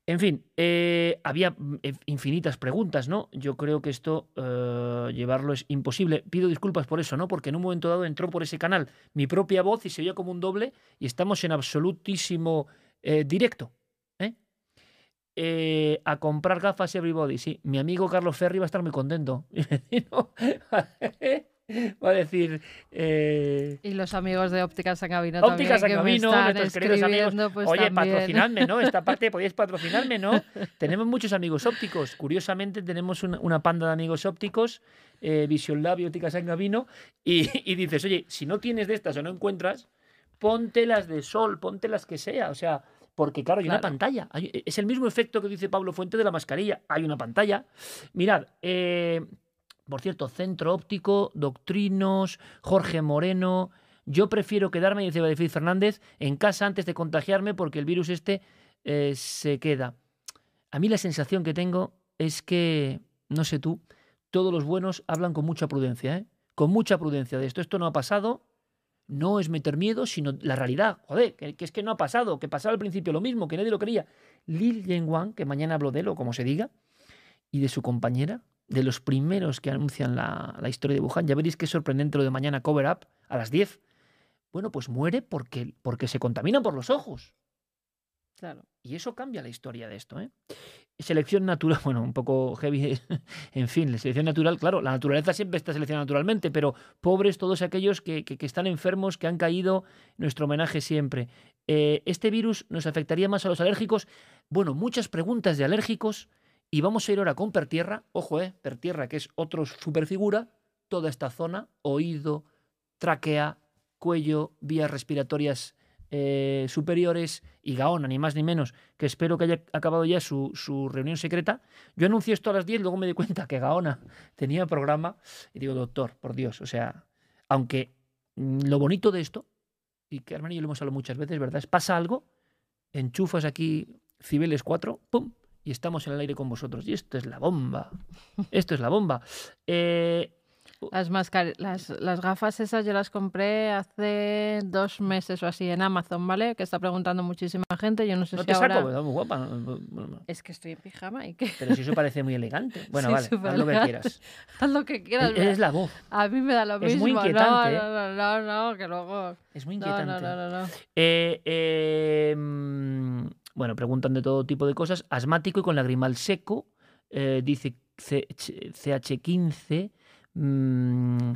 En fin, eh, había mm, eh, infinitas preguntas, ¿no? Yo creo que esto eh, llevarlo es imposible. Pido disculpas por eso, ¿no? Porque en un momento dado entró por ese canal mi propia voz y se oía como un doble y estamos en absolutísimo directo. a comprar gafas everybody, sí. Mi amigo Carlos Ferri va a estar muy contento. [laughs] [laughs] [laughs] va a decir. Eh, y los amigos de Ópticas San Gabino Ópticas San Gabino, nuestros queridos amigos. Pues Oye, patrocinadme, ¿no? Esta parte [laughs] podéis patrocinarme, ¿no? tenemos muchos amigos ópticos. Curiosamente, tenemos una, panda de amigos ópticos, eh, Vision Lab y Ópticas San Gabino. Y, y dices, oye, si no tienes de estas o no encuentras, ponte las de sol, ponte las que sea. O sea. Porque, claro, hay una pantalla. es el mismo efecto que dice Pablo Fuente de la mascarilla. Hay una pantalla. Mirad, eh, por cierto, Centro Óptico, Doctrinos, Jorge Moreno. Yo prefiero quedarme, dice David Fernández, en casa antes de contagiarme porque el virus este eh, se queda. A mí la sensación que tengo es que, no sé tú, todos los buenos hablan con mucha prudencia, ¿eh? Con mucha prudencia de esto. Esto no ha pasado, no es meter miedo, sino la realidad. Joder, que, es que no ha pasado, que pasaba al principio lo mismo, que nadie lo creía. Lil Wang, que mañana hablo de él, o como se diga, y de su compañera, de los primeros que anuncian la, historia de Wuhan. Ya veréis qué sorprendente lo de mañana Cover Up a las 10. Bueno, pues muere porque, porque se contaminan por los ojos. Claro. Y eso cambia la historia de esto. ¿eh? Selección natural, [laughs] bueno, un poco heavy, [laughs] en fin, la selección natural, claro, la naturaleza siempre está seleccionada naturalmente, pero pobres todos aquellos que, están enfermos, que han caído, nuestro homenaje siempre. Eh, ¿Este virus nos afectaría más a los alérgicos? Bueno, muchas preguntas de alérgicos y vamos a ir ahora con Pertierra, ojo, eh, Pertierra, que es otro superfigura, toda esta zona, oído, tráquea, cuello, vías respiratorias eh, superiores y Gaona, ni más ni menos, que espero que haya acabado ya su, su, reunión secreta. Yo anuncié esto a las 10, luego me di cuenta que Gaona tenía programa y digo, doctor, por Dios, o sea, aunque lo bonito de esto, y que Armani y yo lo hemos hablado muchas veces, ¿verdad? Es pasa algo, enchufas aquí Cibeles 4, ¡pum! Y estamos en el aire con vosotros. Y esto es la bomba. Esto es la bomba. [laughs] Eh, las, las, las, gafas esas yo las compré hace dos meses o así en Amazon, ¿vale? Que está preguntando muchísima gente. Yo no sé no si te ahora... saco, muy guapa. Es que estoy en pijama y que... Pero si eso parece muy elegante. [laughs] Bueno, vale, haz lo que quieras. [laughs] haz lo que quieras. Es, es, la voz. A mí me da lo es mismo. Es muy inquietante. No, no, no, no, no, que luego... Es muy inquietante. No, no, no, no. Eh, eh, bueno, preguntan de todo tipo de cosas. Asmático y con lagrimal seco. Eh, dice CH15. Mmm,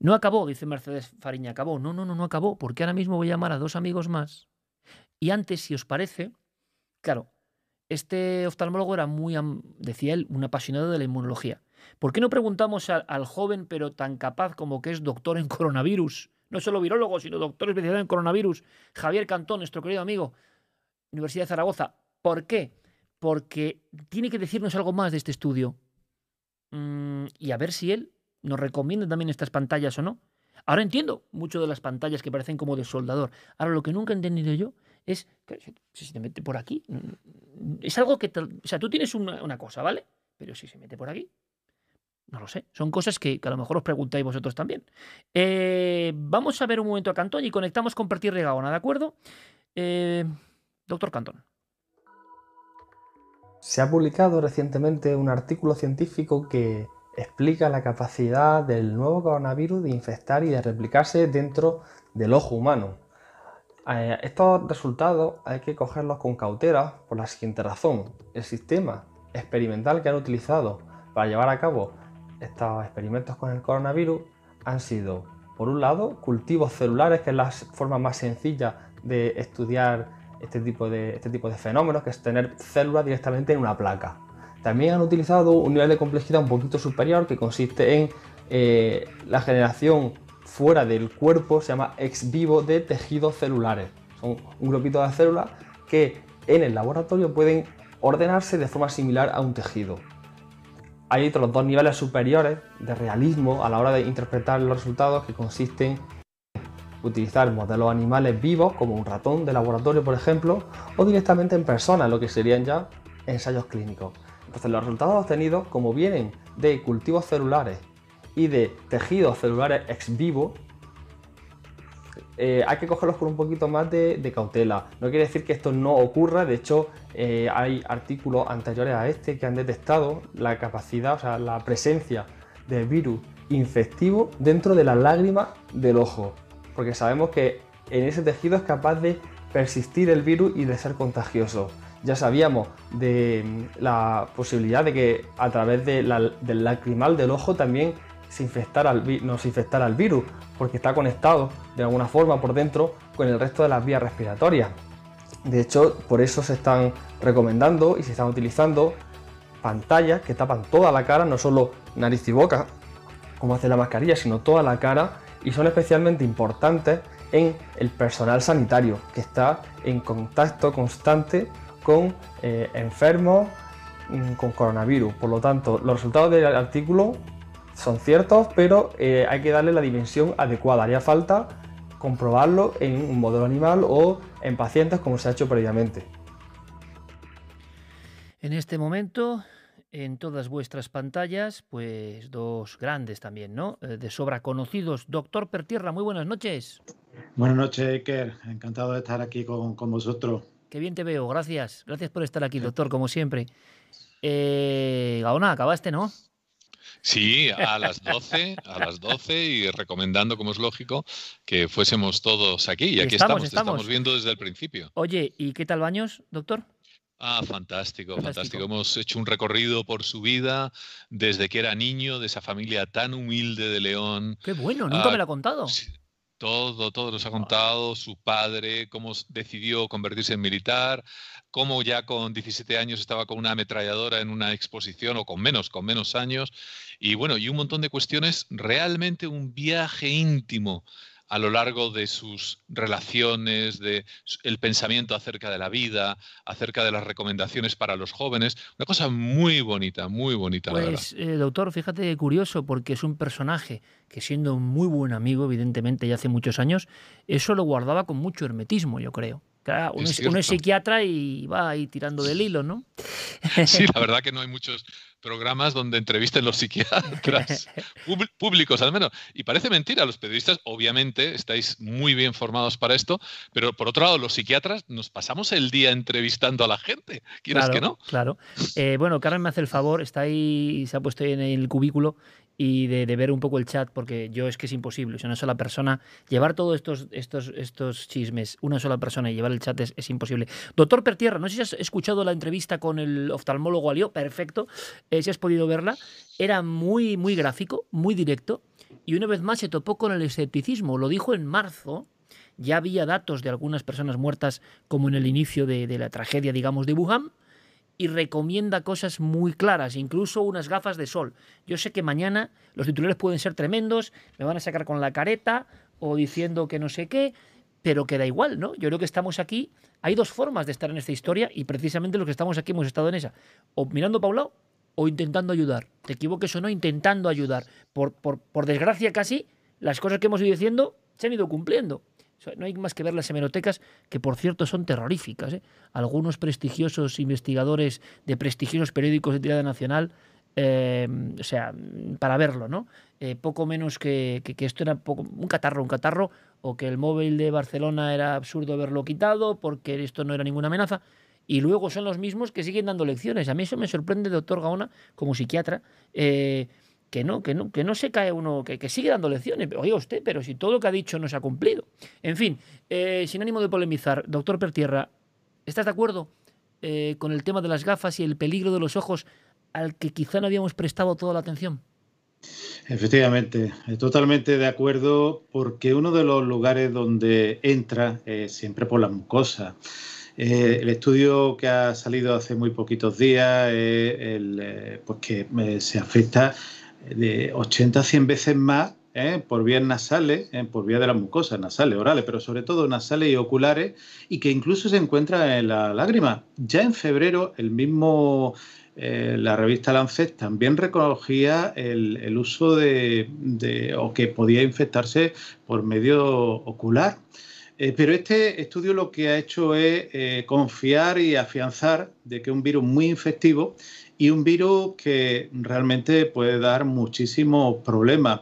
no acabó, dice Mercedes Fariña, acabó. No, no, no, no acabó, porque ahora mismo voy a llamar a dos amigos más. Y antes, si os parece, claro, este oftalmólogo era muy, decía él, un apasionado de la inmunología. ¿Por qué no preguntamos al, al joven, pero tan capaz como que es doctor en coronavirus? No solo virólogo, sino doctor especializado en coronavirus, Javier Cantón, nuestro querido amigo, Universidad Zaragoza. ¿Por qué? Porque tiene que decirnos algo más de este estudio. Mm, y a ver si él nos recomienda también estas pantallas o no. Ahora entiendo mucho de las pantallas que parecen como de soldador. Ahora lo que nunca he entendido yo es que si se te mete por aquí, mm, es algo que... O sea, tú tienes una, cosa, ¿vale? Pero si se mete por aquí, no lo sé. Son cosas que, a lo mejor os preguntáis vosotros también. Eh, vamos a ver un momento a Cantón y conectamos con Partir de Gaona, ¿de acuerdo? Eh, doctor Cantón. Se ha publicado recientemente un artículo científico que explica la capacidad del nuevo coronavirus de infectar y de replicarse dentro del ojo humano. Eh, estos resultados hay que cogerlos con cautela por la siguiente razón. El sistema experimental que han utilizado para llevar a cabo estos experimentos con el coronavirus han sido, por un lado, cultivos celulares, que es la forma más sencilla de estudiar este tipo de, este tipo de fenómenos, que es tener células directamente en una placa. También han utilizado un nivel de complejidad un poquito superior que consiste en eh, la generación fuera del cuerpo, se llama ex vivo de tejidos celulares. Son un grupito de células que en el laboratorio pueden ordenarse de forma similar a un tejido. Hay otros dos niveles superiores de realismo a la hora de interpretar los resultados que consisten en utilizar modelos animales vivos como un ratón de laboratorio por ejemplo o directamente en personas, lo que serían ya ensayos clínicos. Entonces los resultados obtenidos, como vienen de cultivos celulares y de tejidos celulares ex vivo, eh, hay que cogerlos con un poquito más de, cautela. No quiere decir que esto no ocurra, de hecho eh, hay artículos anteriores a este que han detectado la capacidad, o sea, la presencia de virus infectivo dentro de la lágrima del ojo, porque sabemos que en ese tejido es capaz de persistir el virus y de ser contagioso ya sabíamos de mm, la posibilidad de que a través del lacrimal del ojo también nos infectara el virus, porque está conectado de alguna forma por dentro con el resto de las vías respiratorias. De hecho, por eso se están recomendando y se están utilizando pantallas que tapan toda la cara, no solo nariz y boca, como hace la mascarilla, sino toda la cara, y son especialmente importantes en el personal sanitario, que está en contacto constante con eh, enfermos mm, con coronavirus. Por lo tanto, los resultados del artículo son ciertos, pero eh, hay que darle la dimensión adecuada. Haría falta comprobarlo en un modelo animal o en pacientes como se ha hecho previamente. En este momento, en todas vuestras pantallas, pues dos grandes también, ¿no? Eh, de sobra conocidos. Doctor Pertierra, muy buenas noches. Buenas noches, Iker. Encantado de estar aquí con, con vosotros. Qué bien te veo, gracias. Gracias por estar aquí, doctor, como siempre. Eh, Gaona, acabaste, ¿no? Sí, a las 12, a las 12 y recomendando, como es lógico, que fuésemos todos aquí. Y aquí estamos, estamos, viendo desde el principio. Oye, ¿y qué tal baños, doctor? Ah, fantástico, fantástico, fantástico, Hemos hecho un recorrido por su vida desde que era niño, de esa familia tan humilde de León. Qué bueno, nunca ah, me lo ha contado. Todo, todo nos ha contado, su padre, cómo decidió convertirse en militar, cómo ya con 17 años estaba con una ametralladora en una exposición o con menos, con menos años. Y bueno, y un montón de cuestiones, realmente un viaje íntimo a lo largo de sus relaciones, de el pensamiento acerca de la vida, acerca de las recomendaciones para los jóvenes. Una cosa muy bonita, muy bonita. Pues, eh, doctor, fíjate curioso, porque es un personaje que siendo un muy buen amigo, evidentemente, ya hace muchos años, eso lo guardaba con mucho hermetismo, yo creo. Claro, uno es, psiquiatra y va ahí tirando del hilo, ¿no? [laughs] Sí, la verdad que no hay muchos programas donde entrevisten los psiquiatras [laughs] públicos al menos. Y parece mentira, los periodistas obviamente estáis muy bien formados para esto, pero por otro lado los psiquiatras nos pasamos el día entrevistando a la gente. ¿Quieres que no? Claro. Eh, bueno, Carmen me hace el favor, está ahí, se ha puesto ahí en el cubículo y de, ver un poco el chat, porque yo es que es imposible. O una sola persona, llevar todos estos, estos, estos chismes, una sola persona y llevar el chat es, imposible. Doctor Pertierra, no sé si has escuchado la entrevista con el oftalmólogo Alio, perfecto, eh, si has podido verla. Era muy, muy gráfico, muy directo, y una vez más se topó con el escepticismo. Lo dijo en marzo, ya había datos de algunas personas muertas, como en el inicio de, de la tragedia, digamos, de Wuhan y recomienda cosas muy claras, incluso unas gafas de sol. Yo sé que mañana los titulares pueden ser tremendos, me van a sacar con la careta o diciendo que no sé qué, pero que da igual, ¿no? Yo creo que estamos aquí, hay dos formas de estar en esta historia y precisamente los que estamos aquí hemos estado en esa, o mirando para o intentando ayudar. Te equivoques o no, intentando ayudar. Por, por, por desgracia casi, las cosas que hemos ido diciendo se han ido cumpliendo no hay más que ver las hemerotecas, que por cierto son terroríficas. ¿eh? Algunos prestigiosos investigadores de prestigiosos periódicos de tirada nacional, em, o sea, para verlo, ¿no? Eh, poco menos que, que, esto era poco, un catarro, un catarro, o que el móvil de Barcelona era absurdo haberlo quitado porque esto no era ninguna amenaza. Y luego son los mismos que siguen dando lecciones. A mí eso me sorprende, doctor Gaona, como psiquiatra. Eh, que no, que no, que no se cae uno, que, sigue dando lecciones. Oiga usted, pero si todo lo que ha dicho no se ha cumplido. En fin, eh, sin ánimo de polemizar, doctor Pertierra, ¿estás de acuerdo eh, con el tema de las gafas y el peligro de los ojos al que quizá no habíamos prestado toda la atención? Efectivamente, totalmente de acuerdo, porque uno de los lugares donde entra es siempre por la mucosa. Eh, el estudio que ha salido hace muy poquitos días, el, pues que se afecta de 80 a 100 veces más ¿eh? por vías nasales, ¿eh? por vía de las mucosas nasales, orales, pero sobre todo nasales y oculares, y que incluso se encuentra en la lágrima. Ya en febrero, el mismo, eh, la revista Lancet también recogía el, uso de, o que podía infectarse por medio ocular. pero este estudio lo que ha hecho es confiar y afianzar de que un virus muy infectivo y un virus que realmente puede dar muchísimos problemas.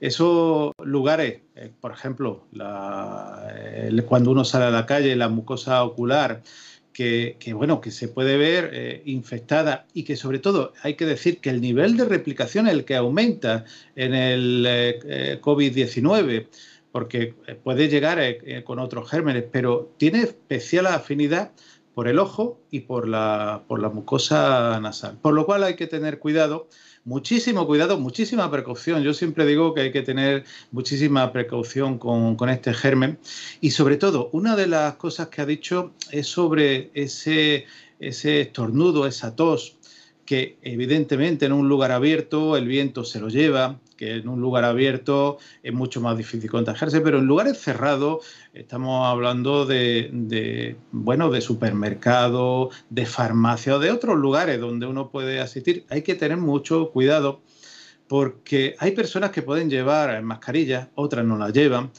Esos lugares, eh, por ejemplo, cuando uno sale a la calle, la mucosa ocular, que, bueno, que se puede ver eh, infectada y que sobre todo hay que decir que el nivel de replicación es el que aumenta en el eh, COVID-19, porque puede llegar con otros gérmenes, pero tiene especial afinidad por el ojo y por la, por la mucosa nasal. Por lo cual hay que tener cuidado, muchísimo cuidado, muchísima precaución. Yo siempre digo que hay que tener muchísima precaución con, con este germen. Y sobre todo, una de las cosas que ha dicho es sobre ese, ese estornudo, esa tos, que evidentemente en un lugar abierto el viento se lo lleva, que en un lugar abierto es mucho más difícil contagiarse, pero en lugares cerrados estamos hablando de, bueno, de supermercado, de farmacia o de otros lugares donde uno puede asistir. Hay que tener mucho cuidado porque hay personas que pueden llevar mascarillas, otras no las llevan,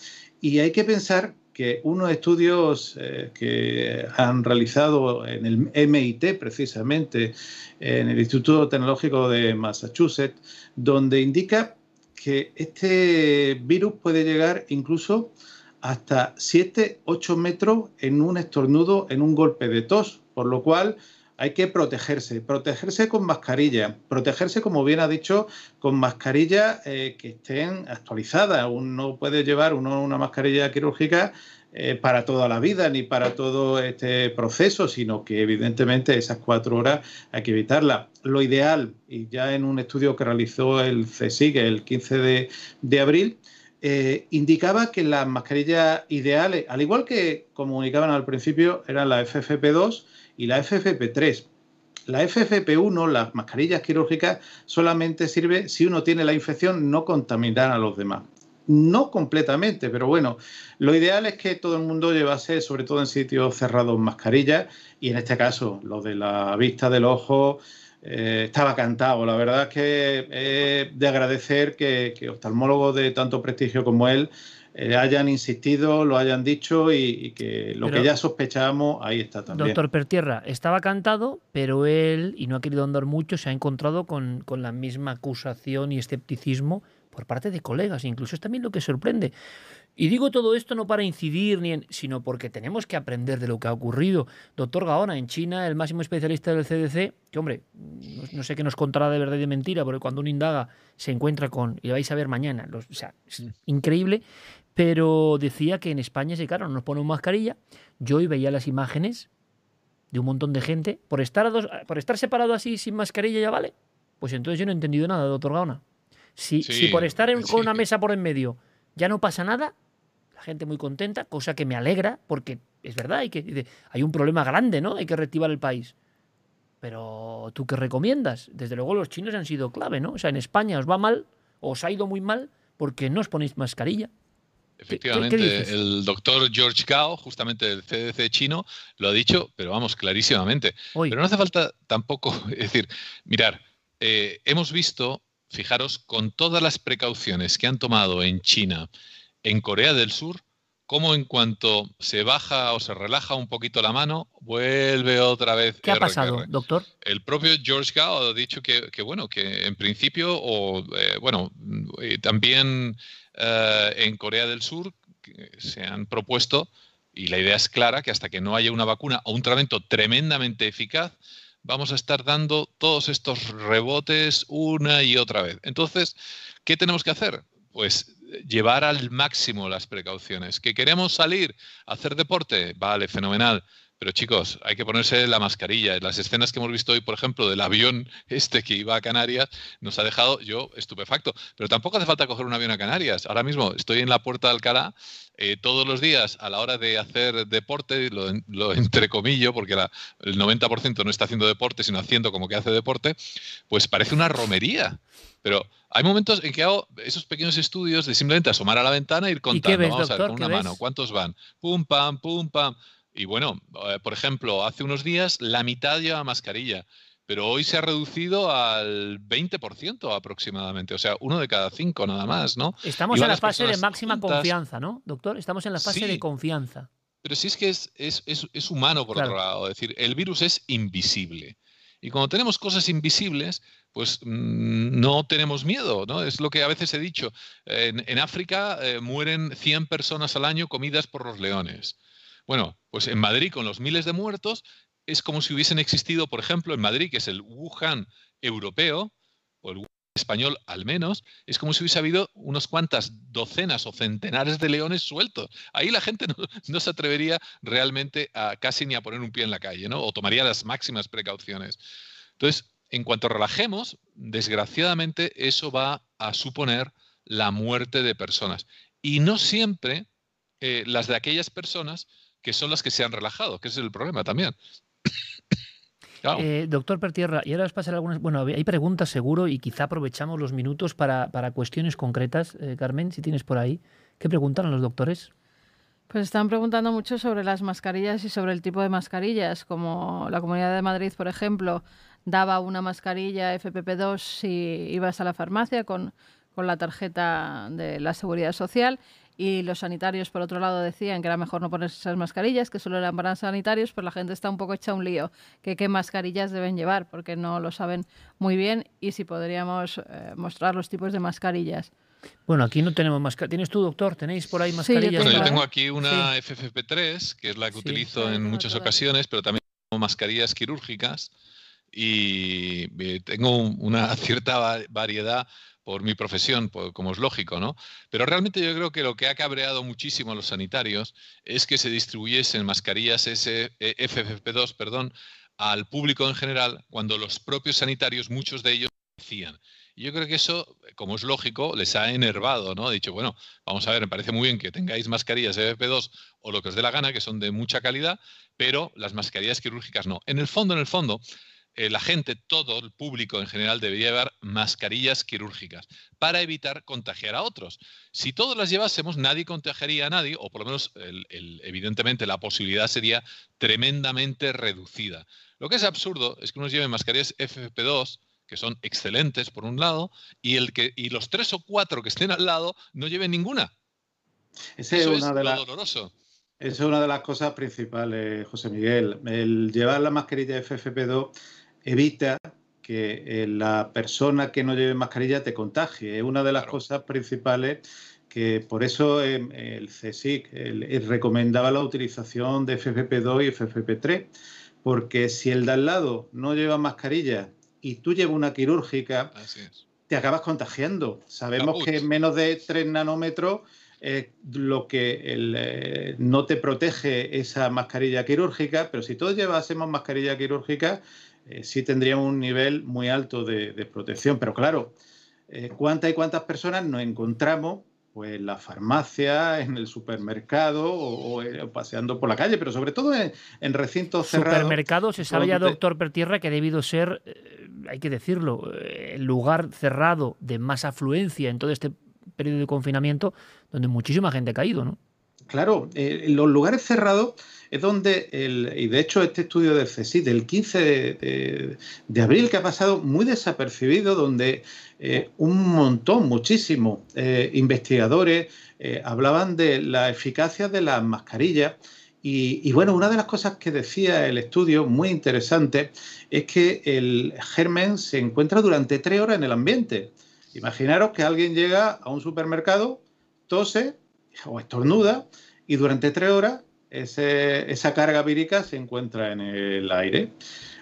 y hay que pensar que unos estudios eh, que han realizado en el MIT precisamente, en el Instituto Tecnológico de Massachusetts, donde indica que este virus puede llegar incluso hasta 7, 8 metros en un estornudo, en un golpe de tos, por lo cual hay que protegerse, protegerse con mascarilla, protegerse, como bien ha dicho, con mascarillas eh, que estén actualizadas. Uno puede llevar una mascarilla quirúrgica eh, para toda la vida ni para todo este proceso, sino que evidentemente esas cuatro horas hay que evitarla. Lo ideal, y ya en un estudio que realizó el CSIC el 15 de, abril, eh, indicaba que las mascarillas ideales, al igual que comunicaban al principio, eran la FFP2 y la FFP3. La FFP1, las mascarillas quirúrgicas, solamente sirve si uno tiene la infección, no contaminar a los demás no completamente, pero bueno, lo ideal es que todo el mundo llevase, sobre todo en sitios cerrados, mascarillas y en este caso, lo de la vista del ojo eh, estaba cantado. La verdad es que de agradecer que, oftalmólogos de tanto prestigio como él eh, hayan insistido, lo hayan dicho y, que lo que ya sospechábamos, ahí está también. Doctor Pertierra, estaba cantado, pero él, y no ha querido andar mucho, se ha encontrado con, con la misma acusación y escepticismo por parte de colegas. Incluso es también lo que sorprende. Y digo todo esto no para incidir, ni en, sino porque tenemos que aprender de lo que ha ocurrido. Doctor Gaona, en China, el máximo especialista del CDC, que hombre, no, sé qué nos contará de verdad y de mentira, porque cuando uno indaga se encuentra con, y vais a ver mañana, o sea, es increíble, pero decía que en España, sí, claro, nos ponemos mascarilla. Yo hoy veía las imágenes de un montón de gente. Por estar, por estar separado así sin mascarilla ya vale. Pues entonces yo no he entendido nada, doctor Gaona. Si, si por estar con una mesa por en medio ya no pasa nada, la gente muy contenta, cosa que me alegra, porque es verdad, hay, que, hay un problema grande, ¿no? Hay que reactivar el país. Pero ¿tú qué recomiendas? Desde luego los chinos han sido clave, ¿no? O sea, en España os va mal, os ha ido muy mal, porque no os ponéis mascarilla. Efectivamente, el doctor George Gao, justamente del CDC chino, lo ha dicho, pero vamos, clarísimamente. Pero no hace falta tampoco, [laughs] es decir, mirar, eh, hemos visto fijaros, con todas las precauciones que han tomado en China, en Corea del Sur, como en cuanto se baja o se relaja un poquito la mano, vuelve otra vez. ¿Qué ha pasado, doctor? El propio George Gao ha dicho que, bueno, que en principio, o eh, bueno, también eh, en Corea del Sur se han propuesto, y la idea es clara, que hasta que no haya una vacuna o un tratamiento tremendamente eficaz, vamos a estar dando todos estos rebotes una y otra vez. Entonces, ¿qué tenemos que hacer? Pues llevar al máximo las precauciones. ¿Que queremos salir a hacer deporte? Vale, fenomenal. Pero chicos, hay que ponerse la mascarilla. Las escenas que hemos visto hoy, por ejemplo, del avión [laughs] este que iba a Canarias, nos ha dejado yo estupefacto. Pero tampoco hace falta coger un avión a Canarias. Ahora mismo estoy en la puerta de Alcalá eh, todos los días a la hora de hacer deporte, lo, lo entrecomillo, porque el 90% no está haciendo deporte, sino haciendo como que hace deporte, pues parece una romería. Pero hay momentos en que hago esos pequeños estudios de simplemente asomar a la ventana e ir contando, vamos a ver, con una mano, ¿cuántos van? Pum, pam, pum, pam. Y bueno, eh, por ejemplo, hace unos días la mitad lleva mascarilla, pero hoy se ha reducido al 20% aproximadamente, o sea, uno de cada cinco nada más, ¿no? Estamos en la fase de máxima confianza, ¿no, doctor? Estamos en la fase de confianza. Pero sí es que es, es, es, humano, por otro lado, es decir, el virus es invisible. Y cuando tenemos cosas invisibles, pues mm, no tenemos miedo, ¿no? Es lo que a veces he dicho. En, África eh, mueren 100 personas al año comidas por los leones. Bueno, pues en Madrid, con los miles de muertos, es como si hubiesen existido, por ejemplo, en Madrid, que es el Wuhan europeo, o el Wuhan español al menos, es como si hubiese habido unas cuantas docenas o centenares de leones sueltos. Ahí la gente [laughs] no, se atrevería realmente a casi ni a poner un pie en la calle, ¿no? O tomaría las máximas precauciones. Entonces, en cuanto relajemos, desgraciadamente eso va a suponer la muerte de personas. Y no siempre eh, las de aquellas personas que son las que se han relajado, que ese es el problema también. [coughs] Eh, doctor Pertierra, y ahora os pasaré algunas. Bueno, hay preguntas seguro y quizá aprovechamos los minutos para, cuestiones concretas. Eh, Carmen, si tienes por ahí. ¿Qué preguntan los doctores? Pues están preguntando mucho sobre las mascarillas y sobre el tipo de mascarillas, como la Comunidad de Madrid, por ejemplo, daba una mascarilla FPP2 si ibas a la farmacia con, con la tarjeta de la Seguridad Social y los sanitarios, por otro lado, decían que era mejor no ponerse esas mascarillas, que solo eran para sanitarios, pero la gente está un poco hecha un lío, que qué mascarillas deben llevar, porque no lo saben muy bien y si podríamos eh, mostrar los tipos de mascarillas. Bueno, aquí no tenemos mascarillas. ¿Tienes tú, doctor? ¿Tenéis por ahí mascarillas? yo tengo, aquí una FFP3, que es la que utilizo en muchas ocasiones, pero también tengo mascarillas quirúrgicas y eh, tengo una [laughs] cierta variedad por mi profesión, como es lógico, ¿no? Pero realmente yo creo que lo que ha cabreado muchísimo a los sanitarios es que se distribuyesen mascarillas FFP2, perdón, al público en general, cuando los propios sanitarios, muchos de ellos, decían. Y yo creo que eso, como es lógico, les ha enervado, ¿no? Ha dicho, bueno, vamos a ver, me parece muy bien que tengáis mascarillas FFP2 o lo que os dé la gana, que son de mucha calidad, pero las mascarillas quirúrgicas no. En el fondo, en el fondo, eh, la gente, todo el público en general, debería llevar mascarillas quirúrgicas para evitar contagiar a otros. Si todos las llevásemos, nadie contagiaría a nadie, o por lo menos, evidentemente, la posibilidad sería tremendamente reducida. Lo que es absurdo es que unos lleven mascarillas FFP2, que son excelentes por un lado, y, el que, y los tres o cuatro que estén al lado no lleven ninguna. Eso es una de las... doloroso. Esa es una de las cosas principales, José Miguel. El llevar la mascarilla FFP2 evita que eh, la persona que no lleve mascarilla te contagie. Es una de las cosas principales que por eso em, el CSIC recomendaba la utilización de FFP2 y FFP3, porque si el de al lado no lleva mascarilla y tú llevas una quirúrgica, te acabas contagiando. Sabemos que menos de 3 nanómetros lo que eh, no te protege esa mascarilla quirúrgica, pero si todos llevásemos mascarilla quirúrgica, eh, sí tendríamos un nivel muy alto de, protección. Pero claro, eh, ¿cuántas y cuántas personas nos encontramos pues, en la farmacia, en el supermercado o, paseando por la calle, pero sobre todo en, recintos cerrados? Supermercado, se sabe ya, doctor Pertierra, que ha debido ser, hay que decirlo, el lugar cerrado de más afluencia en todo este periodo de confinamiento donde muchísima gente ha caído, ¿no? Claro, eh, los lugares cerrados es donde, el, y de hecho este estudio del CSIC del 15 de, abril que ha pasado muy desapercibido, donde eh, un montón, muchísimos eh, investigadores hablaban de la eficacia de las mascarillas. Y, y, bueno, una de las cosas que decía el estudio, muy interesante, es que el germen se encuentra durante tres horas en el ambiente. Imaginaros que alguien llega a un supermercado, tose o estornuda y durante tres horas esa carga vírica se encuentra en el aire.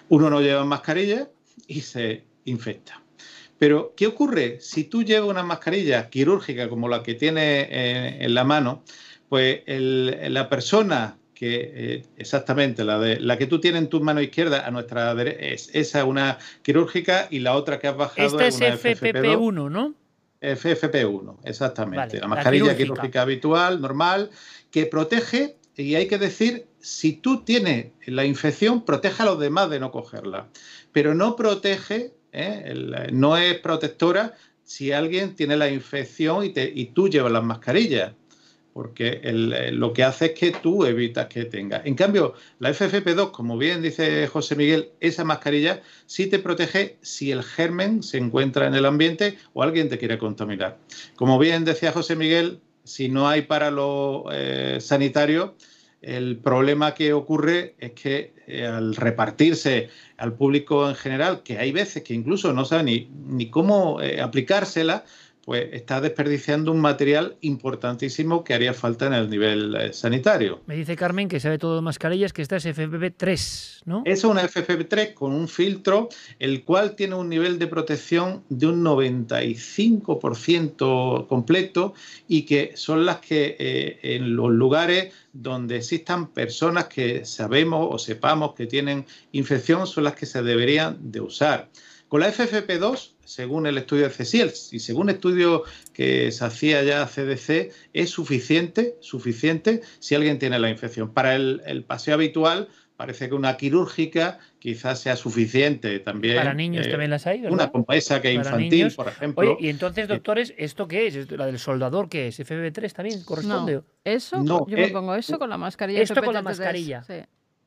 Uno no lleva mascarilla y se infecta. Pero, ¿qué ocurre? Si tú llevas una mascarilla quirúrgica como la que tiene eh, en la mano, pues la persona que eh, exactamente la de la que tú tienes en tu mano izquierda a nuestra derecha es esa una quirúrgica y la otra que has bajado Esta es, una FFP1, ¿no? FFP1, exactamente. la mascarilla quirúrgica. habitual, normal, que protege y hay que decir, si tú tienes la infección, protege a los demás de no cogerla, pero no protege, ¿eh? no es protectora si alguien tiene la infección y, te, y tú llevas las mascarillas porque eh, lo que hace es que tú evitas que tenga. En cambio, la FFP2, como bien dice José Miguel, esa mascarilla sí te protege si el germen se encuentra en el ambiente o alguien te quiere contaminar. Como bien decía José Miguel, si no hay para lo eh, sanitario, el problema que ocurre es que eh, al repartirse al público en general, que hay veces que incluso no saben ni, ni cómo aplicársela, pues está desperdiciando un material importantísimo que haría falta en el nivel eh, sanitario. Me dice Carmen que sabe todo de mascarillas, que esta es FFP3, ¿no? Es una FFP3 con un filtro, el cual tiene un nivel de protección de un 95% completo y que son las que eh, en los lugares donde existan personas que sabemos o sepamos que tienen infección son las que se deberían de usar. Con la FFP2 según el estudio de CECIEL y según el estudio que se hacía ya CDC, es suficiente, suficiente si alguien tiene la infección. Para el, paseo habitual, parece que una quirúrgica quizás sea suficiente también. Para niños eh, también las hay, ¿verdad? Una como esa que infantil, por ejemplo. Oye, y entonces, doctores, ¿esto qué es? ¿La del soldador qué es? ¿FB3 también corresponde? No, eso, no, yo me eh, pongo eso con la mascarilla. Esto con la mascarilla. Sí.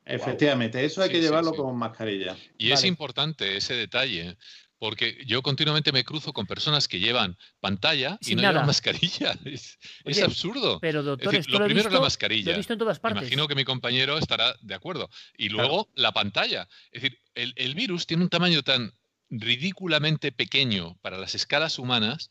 Efectivamente, eso hay que llevarlo con mascarilla. Y es importante ese detalle, porque yo continuamente me cruzo con personas que llevan pantalla y no llevan mascarilla. [laughs] Es, absurdo. Pero doctor, lo, primero es la mascarilla. Lo he visto en todas partes. Imagino que mi compañero estará de acuerdo. Y luego la pantalla. Es decir, el, virus tiene un tamaño tan ridículamente pequeño para las escalas humanas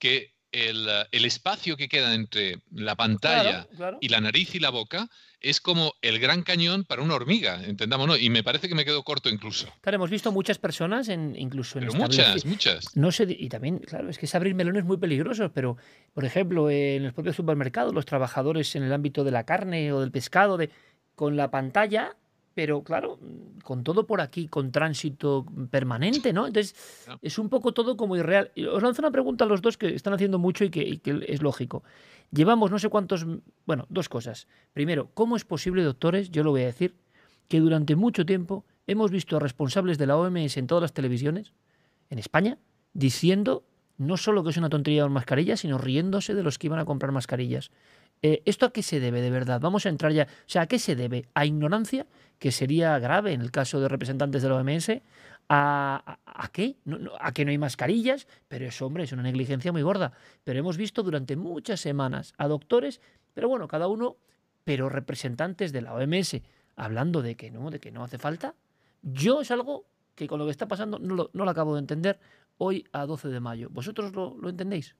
que el, espacio que queda entre la pantalla y la nariz y la boca es como el gran cañón para una hormiga, entendámonos, y me parece que me quedo corto incluso. Claro, hemos visto muchas personas, en, incluso en pero muchas, muchas. No sé, y también, claro, es que es abrir melones muy peligrosos, pero, por ejemplo, en los propios supermercados, los trabajadores en el ámbito de la carne o del pescado, de, con la pantalla pero claro, con todo por aquí, con tránsito permanente, ¿no? Entonces, es un poco todo como irreal. Os lanzo una pregunta a los dos que están haciendo mucho y que, es lógico. Llevamos no sé cuántos, bueno, dos cosas. Primero, ¿cómo es posible, doctores, yo lo voy a decir, que durante mucho tiempo hemos visto a responsables de la OMS en todas las televisiones, en España, diciendo no solo que es una tontería las mascarillas, sino riéndose de los que iban a comprar mascarillas. Eh, ¿Esto a qué se debe de verdad? Vamos a entrar ya. O sea, ¿a qué se debe? ¿A ignorancia? que sería grave en el caso de representantes de la OMS, ¿A, a, qué? ¿A que no hay mascarillas? Pero eso, hombre, es una negligencia muy gorda. Pero hemos visto durante muchas semanas a doctores, pero bueno, cada uno, pero representantes de la OMS, hablando de que no, de que no hace falta. Yo es algo que con lo que está pasando no lo, no lo acabo de entender hoy a 12 de mayo. ¿Vosotros lo, lo entendéis?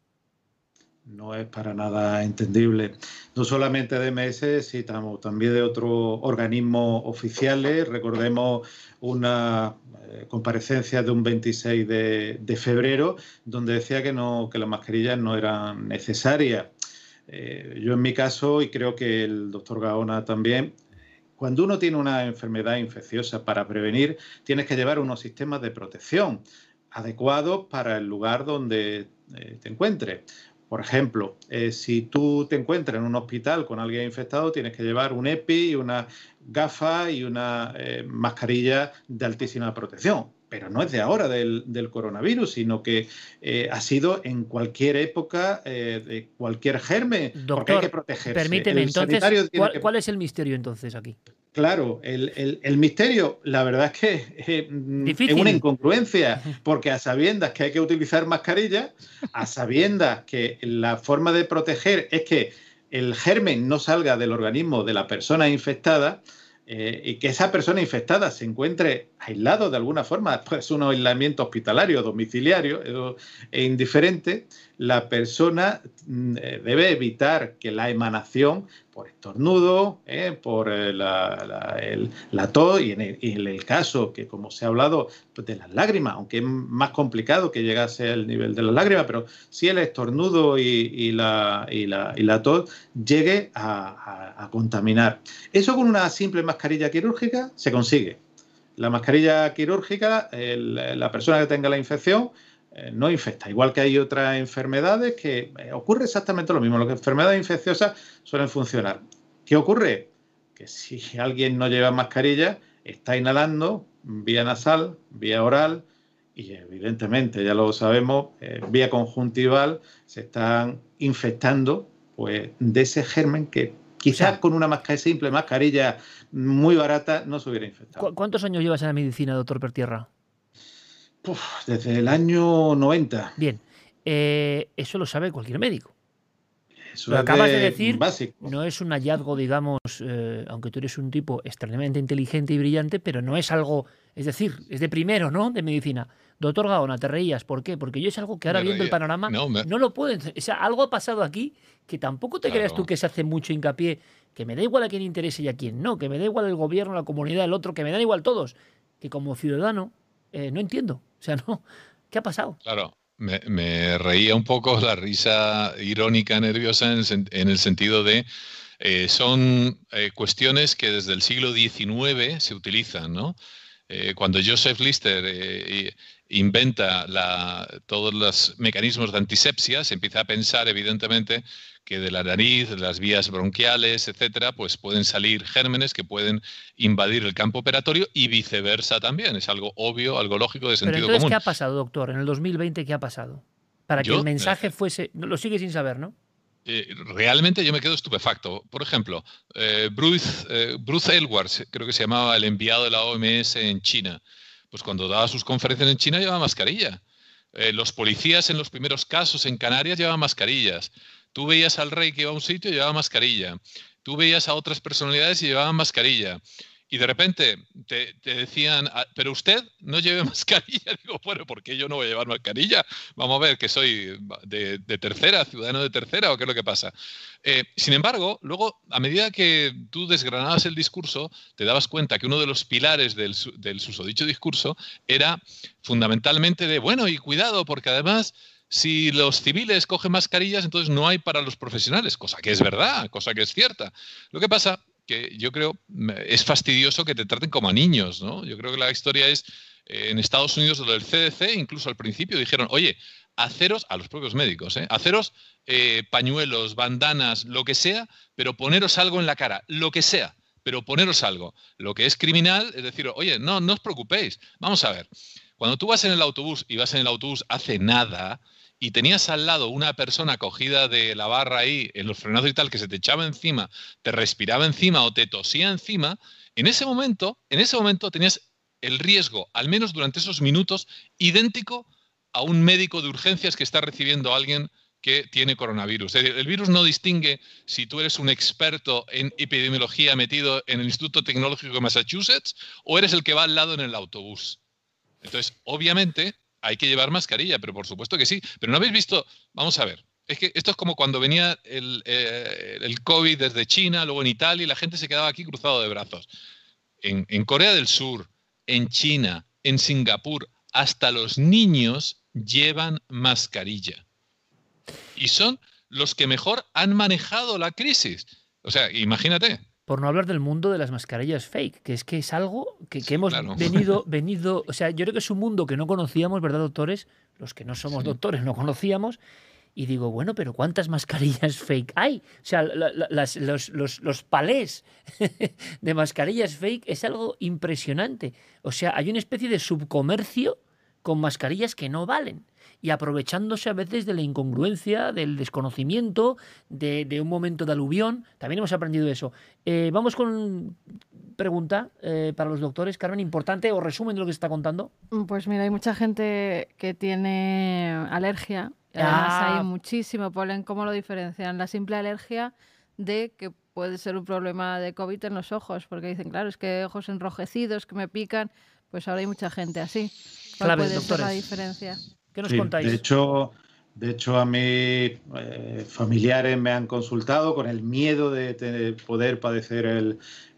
No es para nada entendible. No solamente de MS, sino también de otros organismos oficiales. Recordemos una eh, comparecencia de un 26 de, febrero donde decía que, no, que las mascarillas no eran necesarias. Eh, yo en mi caso, y creo que el doctor Gaona también, cuando uno tiene una enfermedad infecciosa para prevenir, tienes que llevar unos sistemas de protección adecuados para el lugar donde eh, te encuentres. Por ejemplo, eh, si tú te encuentras en un hospital con alguien infectado, tienes que llevar un EPI, una gafa y una eh, mascarilla de altísima protección. Pero no es de ahora del, coronavirus, sino que eh, ha sido en cualquier época de cualquier germen. porque hay que protegerse. Permíteme, entonces, ¿cuál es el misterio entonces aquí? Claro, el, misterio, la verdad es que eh, mm, es una incongruencia, [laughs] porque a sabiendas que hay que utilizar mascarilla, a sabiendas que la forma de proteger es que el germen no salga del organismo de la persona infectada, eh, y que esa persona infectada se encuentre aislado de alguna forma, pues un aislamiento hospitalario, domiciliario, es indiferente, la persona mm, eh, debe evitar que la emanación por estornudo, eh, por la, tos y en, el, caso que, como se ha hablado, pues, de las lágrimas, aunque es más complicado que llegase al nivel de las lágrimas, pero si el estornudo y, la, tos llegue a, contaminar. Eso con una simple mascarilla quirúrgica se consigue. La mascarilla quirúrgica, la persona que tenga la infección, eh, no infecta. Igual que hay otras enfermedades que eh, ocurre exactamente lo mismo. Las enfermedades infecciosas suelen funcionar. ¿Qué ocurre? Que si [laughs] alguien no lleva mascarilla, está inhalando vía nasal, vía oral y evidentemente, ya lo sabemos, eh, vía conjuntival, se están infectando pues, de ese germen que quizás con una mascarilla simple, mascarilla muy barata, no se hubiera infectado. ¿Cuántos años llevas en la medicina, doctor Pertierra? Desde el año 90. Bien, eh, eso lo sabe cualquier médico. lo acabas de, decir, no es un hallazgo, digamos, eh, aunque tú eres un tipo extremadamente inteligente y brillante, pero no es algo, es decir, es de primero, ¿no? De medicina. Doctor Gaona, te reías, ¿por qué? Porque yo es algo que ahora viendo el panorama no, lo pueden. O sea, algo ha pasado aquí que tampoco te creas tú que se hace mucho hincapié, que me da igual a quién interese y a quién no, que me da igual el gobierno, la comunidad, el otro, que me dan igual todos, que como ciudadano eh, no entiendo. O sea, [laughs] no. ¿Qué ha pasado? Claro. Me, reía un poco la risa irónica, nerviosa, en el, sentido de eh, son eh, cuestiones que desde el siglo XIX se utilizan, ¿no? cuando Joseph Lister inventa todos los mecanismos de antisepsia, se empieza a pensar, evidentemente, que de la nariz, de las vías bronquiales, etcétera, pues pueden salir gérmenes que pueden invadir el campo operatorio y viceversa también. Es algo obvio, algo lógico de sentido Pero entonces, ¿Qué ha pasado, doctor? En el 2020, ¿qué ha pasado? Para que el mensaje eh, fuese. Lo sigue sin saber, ¿no? Eh, realmente yo me quedo estupefacto. Por ejemplo, eh, Bruce, Bruce Elwards, creo que se llamaba el enviado de la OMS en China, pues cuando daba sus conferencias en China llevaba mascarilla. los policías en los primeros casos en Canarias llevaban mascarillas. Tú veías al rey que iba a un sitio y llevaba mascarilla. Tú veías a otras personalidades y llevaban mascarilla. Y de repente te, decían, ah, pero usted no lleve [laughs] mascarilla. [laughs] Digo, bueno, ¿por qué yo no voy a llevar mascarilla? Vamos a ver que soy de, tercera, ciudadano de tercera, o qué es lo que pasa. Eh, sin embargo, luego, a medida que tú desgranabas el discurso, te dabas cuenta que uno de los pilares del, del susodicho discurso era fundamentalmente de, bueno, y cuidado, porque además si los civiles cogen mascarillas, entonces no hay para los profesionales, cosa que es verdad, cosa que es cierta. Lo que pasa que yo creo es fastidioso que te traten como a niños, ¿no? Yo creo que la historia es eh, en Estados Unidos lo del CDC, incluso al principio dijeron, oye, haceros, a los propios médicos, ¿eh? haceros eh, pañuelos, bandanas, lo que sea, pero poneros algo en la cara, lo que sea, pero poneros algo. Lo que es criminal es decir, oye, no, no os preocupéis, vamos a ver. Cuando tú vas en el autobús y vas en el autobús hace nada, y tenías al lado una persona cogida de la barra ahí en los frenados y tal que se te echaba encima, te respiraba encima o te tosía encima, en ese momento, en ese momento tenías el riesgo, al menos durante esos minutos, idéntico a un médico de urgencias que está recibiendo a alguien que tiene coronavirus. El virus no distingue si tú eres un experto en epidemiología metido en el Instituto Tecnológico de Massachusetts o eres el que va al lado en el autobús. Entonces, obviamente, hay que llevar mascarilla, pero por supuesto que sí. Pero no habéis visto, vamos a ver, es que esto es como cuando venía el, eh, el COVID desde China, luego en Italia, y la gente se quedaba aquí cruzado de brazos. En, en Corea del Sur, en China, en Singapur, hasta los niños llevan mascarilla. Y son los que mejor han manejado la crisis. O sea, imagínate. Por no hablar del mundo de las mascarillas fake, que es que es algo que, hemos venido, [laughs] venido, o sea, yo creo que es un mundo que no conocíamos, ¿verdad, doctores? Los que no somos doctores no conocíamos. Y digo, bueno, pero ¿cuántas mascarillas [laughs] fake hay? O sea, los, los, palés [laughs] de mascarillas fake es algo impresionante. O sea, hay una especie de subcomercio con mascarillas que no valen y aprovechándose a veces de la incongruencia, del desconocimiento, de, un momento de aluvión. También hemos aprendido eso. Eh, vamos con pregunta eh, para los doctores, Carmen, importante o resumen de lo que se está contando. Pues mira, hay mucha gente que tiene alergia. Además hay ah. muchísimo polen. ¿Cómo lo diferencian? La simple alergia de que puede ser un problema de COVID en los ojos, porque dicen, claro, es que ojos enrojecidos que me pican, pues ahora hay mucha gente así. ¿Cuál puede ser la diferencia? ¿Qué nos contáis? De hecho, de hecho, a mis eh, familiares me han consultado con el miedo de, poder padecer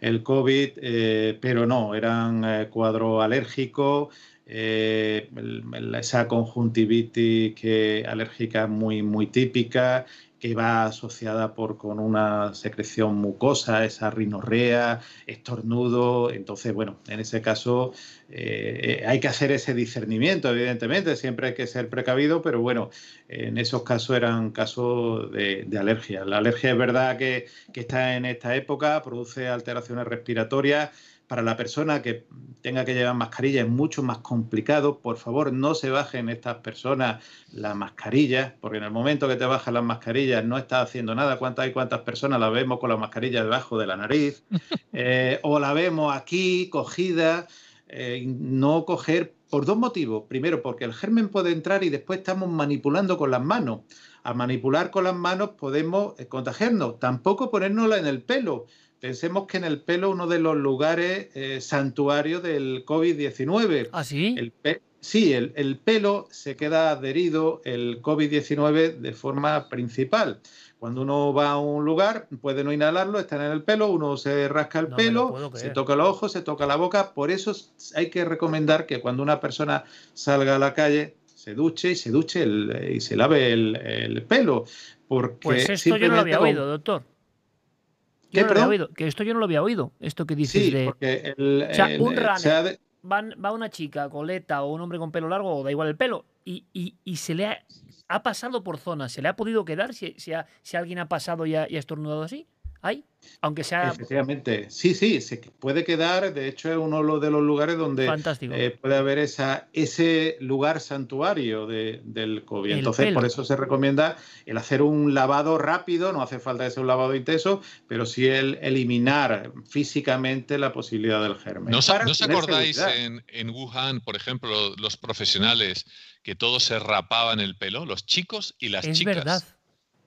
el, COVID, eh, pero no, eran eh, cuadros alérgicos, esa conjuntivitis que, alérgica muy, muy típica, que va asociada por, con una secreción mucosa, esa rinorrea, estornudo. Entonces, bueno, en ese caso eh, hay que hacer ese discernimiento, evidentemente, siempre hay que ser precavido, pero bueno, en esos casos eran casos de, alergia. La alergia es verdad que, que está en esta época, produce alteraciones respiratorias para la persona que tenga que llevar mascarilla es mucho más complicado. Por favor, no se bajen estas personas las mascarillas, porque en el momento que te bajan las mascarillas no estás haciendo nada. ¿Cuántas hay cuántas personas la vemos con la mascarilla debajo de la nariz? [laughs] Eh, o la vemos aquí cogida. Eh, no coger por dos motivos. Primero, porque el germen puede entrar y después estamos manipulando con las manos. Al manipular con las manos podemos eh, contagiarnos. Tampoco ponérnosla en el pelo Pensemos que en el pelo uno de los lugares eh, santuarios del COVID-19. ¿Ah, sí? El sí, el, pelo se queda adherido el COVID-19 de forma principal. Cuando uno va a un lugar, puede no inhalarlo, está en el pelo, uno se rasca el pelo, se toca los ojos, se toca la boca. Por eso hay que recomendar que cuando una persona salga a la calle, se duche y se duche y se lave el, pelo. Porque pues esto yo no lo había oído, doctor que esto yo no lo había oído, esto que dices de... Porque el, o sea, un runner, va una chica coleta o un hombre con pelo largo, o da igual el pelo, y, y, se le ha, ha, pasado por zonas, ¿se le ha podido quedar si, si, si alguien ha pasado y ha, y ha estornudado así? Aunque sea. Efectivamente, sí, sí, se puede quedar. De hecho, es uno de los lugares donde eh, puede haber esa, ese lugar santuario del COVID. Entonces, por eso se recomienda el hacer un lavado rápido, no hace falta un lavado intenso, pero sí el eliminar físicamente la posibilidad del germen. ¿No, os acordáis en, Wuhan, por ejemplo, los profesionales que todos se rapaban el pelo, los chicos y las es chicas? Verdad.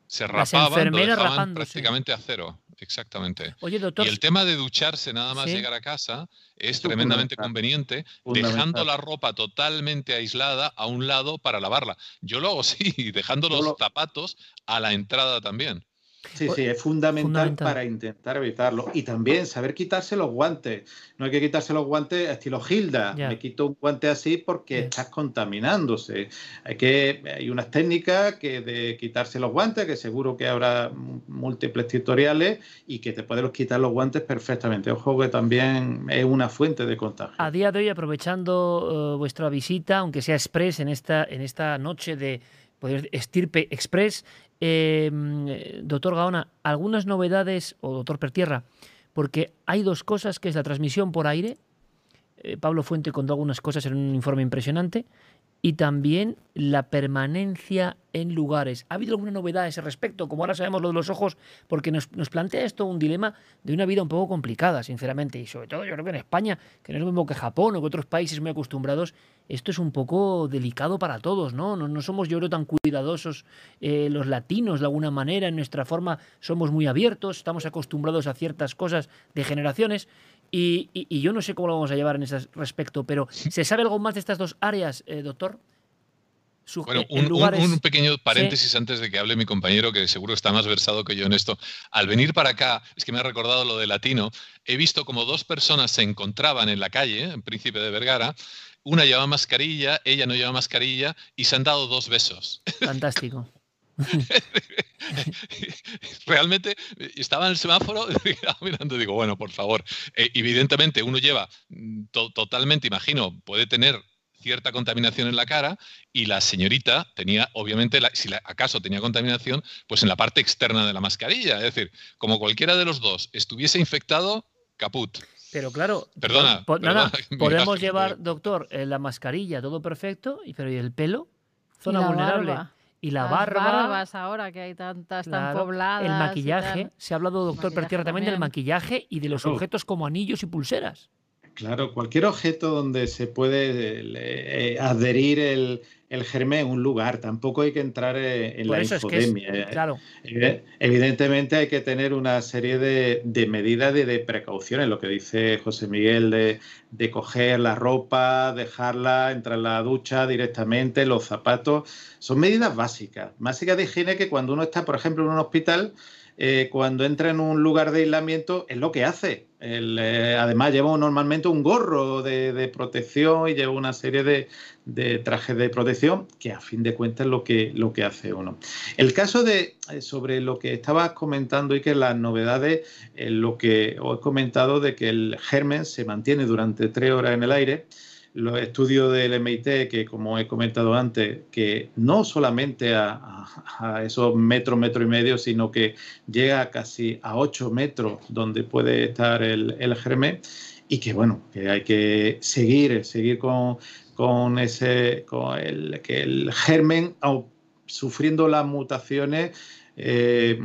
Se rapaban, lo prácticamente a cero. Exactamente. Oye, doctor. Y el tema de ducharse nada más llegar a casa es, tremendamente conveniente, dejando la ropa totalmente aislada a un lado para lavarla. Yo lo hago [laughs] así, dejando los zapatos a la entrada también. Sí, sí, es fundamental, para intentar evitarlo. Y también saber quitarse los guantes. No hay que quitarse los guantes estilo Hilda. Me quito un guante así porque estás contaminándose. Hay que hay unas técnicas que de quitarse los guantes, que seguro que habrá múltiples tutoriales y que te puedes quitar los guantes perfectamente. Ojo que también es una fuente de contagio. A día de hoy, aprovechando eh, vuestra visita, aunque sea express en esta, en esta noche de poder estirpe express, eh, doctor Gaona, algunas novedades, o doctor Pertierra, porque hay dos cosas, que es la transmisión por aire, eh, Pablo Fuente contó algunas cosas en un informe impresionante y también la permanencia en lugares. ¿Ha habido alguna novedad a ese respecto? Como ahora sabemos lo de los ojos, porque nos, plantea esto un dilema de una vida un poco complicada, sinceramente, y sobre todo yo creo que en España, que no es lo mismo que Japón o que otros países muy acostumbrados, esto es un poco delicado para todos, ¿no? No, somos yo creo tan cuidadosos eh, los latinos de alguna manera, en nuestra forma somos muy abiertos, estamos acostumbrados a ciertas cosas de generaciones, y, yo no sé cómo lo vamos a llevar en ese respecto, pero ¿se sabe algo más de estas dos áreas, eh, doctor? bueno, un, pequeño paréntesis antes de que hable mi compañero, que seguro está más versado que yo en esto. Al venir para acá, es que me ha recordado lo de latino, he visto como dos personas se encontraban en la calle, en Príncipe de Vergara, una llevaba mascarilla, ella no lleva mascarilla, y se han dado dos besos. Fantástico. [laughs] Realmente estaba en el semáforo [laughs] mirando y digo, bueno, por favor, eh, evidentemente uno lleva mm, totalmente, imagino, puede tener cierta contaminación en la cara y la señorita tenía, obviamente, si acaso tenía contaminación, pues en la parte externa de la mascarilla. Es decir, como cualquiera de los dos estuviese infectado, caput. Pero claro, perdona, podemos llevar, doctor, eh, la mascarilla, todo perfecto, pero ¿y el pelo? Zona vulnerable. Y la barba. barbas ahora que hay tantas tan pobladas. El maquillaje. Se ha hablado, doctor Pertierra, también, del maquillaje y de los objetos como anillos y pulseras. Claro, cualquier objeto donde se puede eh, adherir el, el germen en un lugar. Tampoco hay que entrar eh, en la infodemia. Eh, claro. Evidentemente hay que tener una serie de, medidas de, de, precauciones, lo que dice José Miguel, de, de, coger la ropa, dejarla, entrar en la ducha directamente, los zapatos. Son medidas básicas, básicas de higiene que cuando uno está, por ejemplo, en un hospital, eh, cuando entra en un lugar de aislamiento es lo que hace. Eh, además lleva normalmente un gorro de, protección y lleva una serie de, trajes de protección que a fin de cuentas es lo que, lo que hace uno. El caso de eh, sobre lo que estabas comentando y que las novedades, lo que os he comentado de que el germen se mantiene durante tres horas en el aire los estudios del MIT, que como he comentado antes, que no solamente a, esos metros, metro y medio, sino que llega casi a 8 metros donde puede estar el, el germen y que bueno, que hay que seguir, seguir con, con ese, con el, que el germen, sufriendo las mutaciones, eh,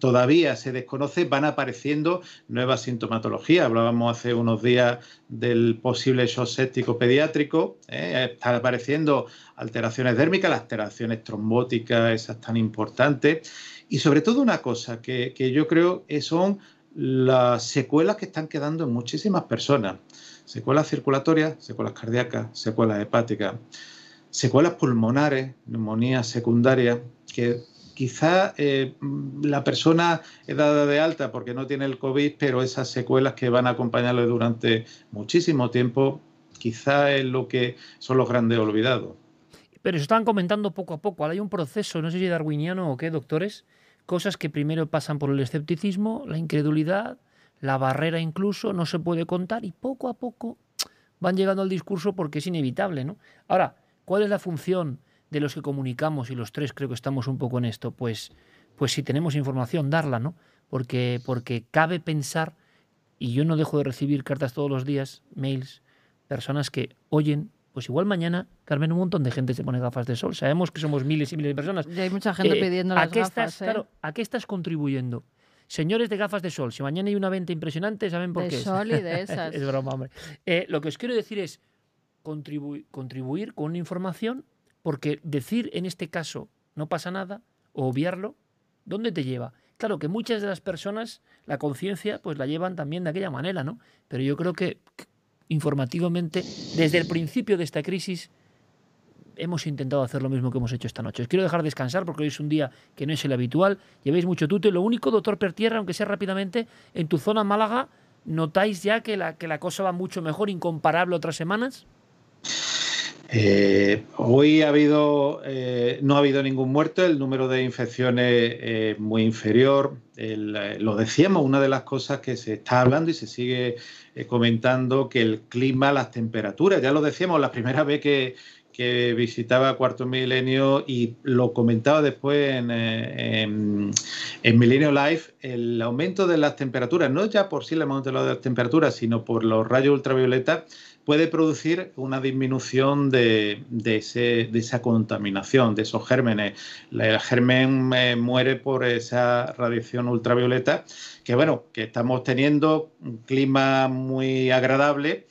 todavía se desconoce, van apareciendo nuevas sintomatologías. Hablábamos hace unos días del posible shock séptico pediátrico, eh, están apareciendo alteraciones dérmicas, las alteraciones trombóticas, esas tan importantes. Y sobre todo una cosa que, que yo creo que son las secuelas que están quedando en muchísimas personas. Secuelas circulatorias, secuelas cardíacas, secuelas hepáticas, secuelas pulmonares, neumonías secundarias, que quizá eh, la persona es dada de alta porque no tiene el COVID, pero esas secuelas que van a acompañarle durante muchísimo tiempo, quizá es lo que son los grandes olvidados. Pero se están comentando poco a poco. Hay un proceso, no sé si darwiniano o qué, doctores, cosas que primero pasan por el escepticismo, la incredulidad, la barrera incluso, no se puede contar y poco a poco van llegando al discurso porque es inevitable, ¿no? Ahora, ¿cuál es la función de los que comunicamos, y los tres creo que estamos un poco en esto, pues, pues si tenemos información, darla, ¿no? Porque, porque cabe pensar, y yo no dejo de recibir cartas todos los días, mails, personas que oyen, pues igual mañana, Carmen, un montón de gente se pone gafas de sol. Sabemos que somos miles y miles de personas. Y hay mucha gente eh, pidiendo las ¿a qué gafas, estás, ¿eh? Claro, ¿a qué estás contribuyendo? Señores de gafas de sol, si mañana hay una venta impresionante, ¿saben por de qué? De sol y de [laughs] esas. es broma, hombre. Eh, lo que os quiero decir es contribuir con información porque decir en este caso no pasa nada o obviarlo, ¿dónde te lleva? Claro que muchas de las personas la conciencia pues la llevan también de aquella manera, ¿no? Pero yo creo que informativamente desde el principio de esta crisis hemos intentado hacer lo mismo que hemos hecho esta noche. Os quiero dejar descansar porque hoy es un día que no es el habitual. Llevéis mucho tute. Lo único, doctor Pertierra, aunque sea rápidamente, en tu zona Málaga, ¿notáis ya que la, que la cosa va mucho mejor, incomparable otras semanas? Eh, hoy ha habido, eh, no ha habido ningún muerto, el número de infecciones es muy inferior. Eh, lo decíamos, una de las cosas que se está hablando y se sigue comentando que el clima, las temperaturas, ya lo decíamos la primera vez que, visitaba Cuarto Milenio y lo comentaba después en, eh, en, Milenio Live, el aumento de las temperaturas, no ya por sí el aumento de las temperaturas, sino por los rayos ultravioleta, puede producir una disminución de, esa contaminación, de esos gérmenes. El germen eh, muere por esa radiación ultravioleta, que bueno, que estamos teniendo un clima muy agradable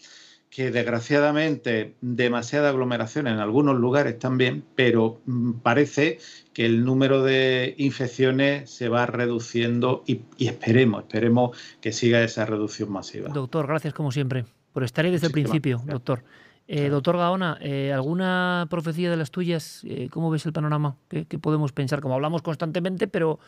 que desgraciadamente demasiada aglomeración en algunos lugares también, pero mm, parece que el número de infecciones se va reduciendo y, esperemos, esperemos que siga esa reducción masiva. Doctor, gracias como siempre por estar ahí desde el principio, doctor. Eh, doctor Gaona, eh, ¿alguna profecía de las tuyas? Eh, ¿Cómo ves el panorama? ¿Qué, podemos pensar? Como hablamos constantemente, pero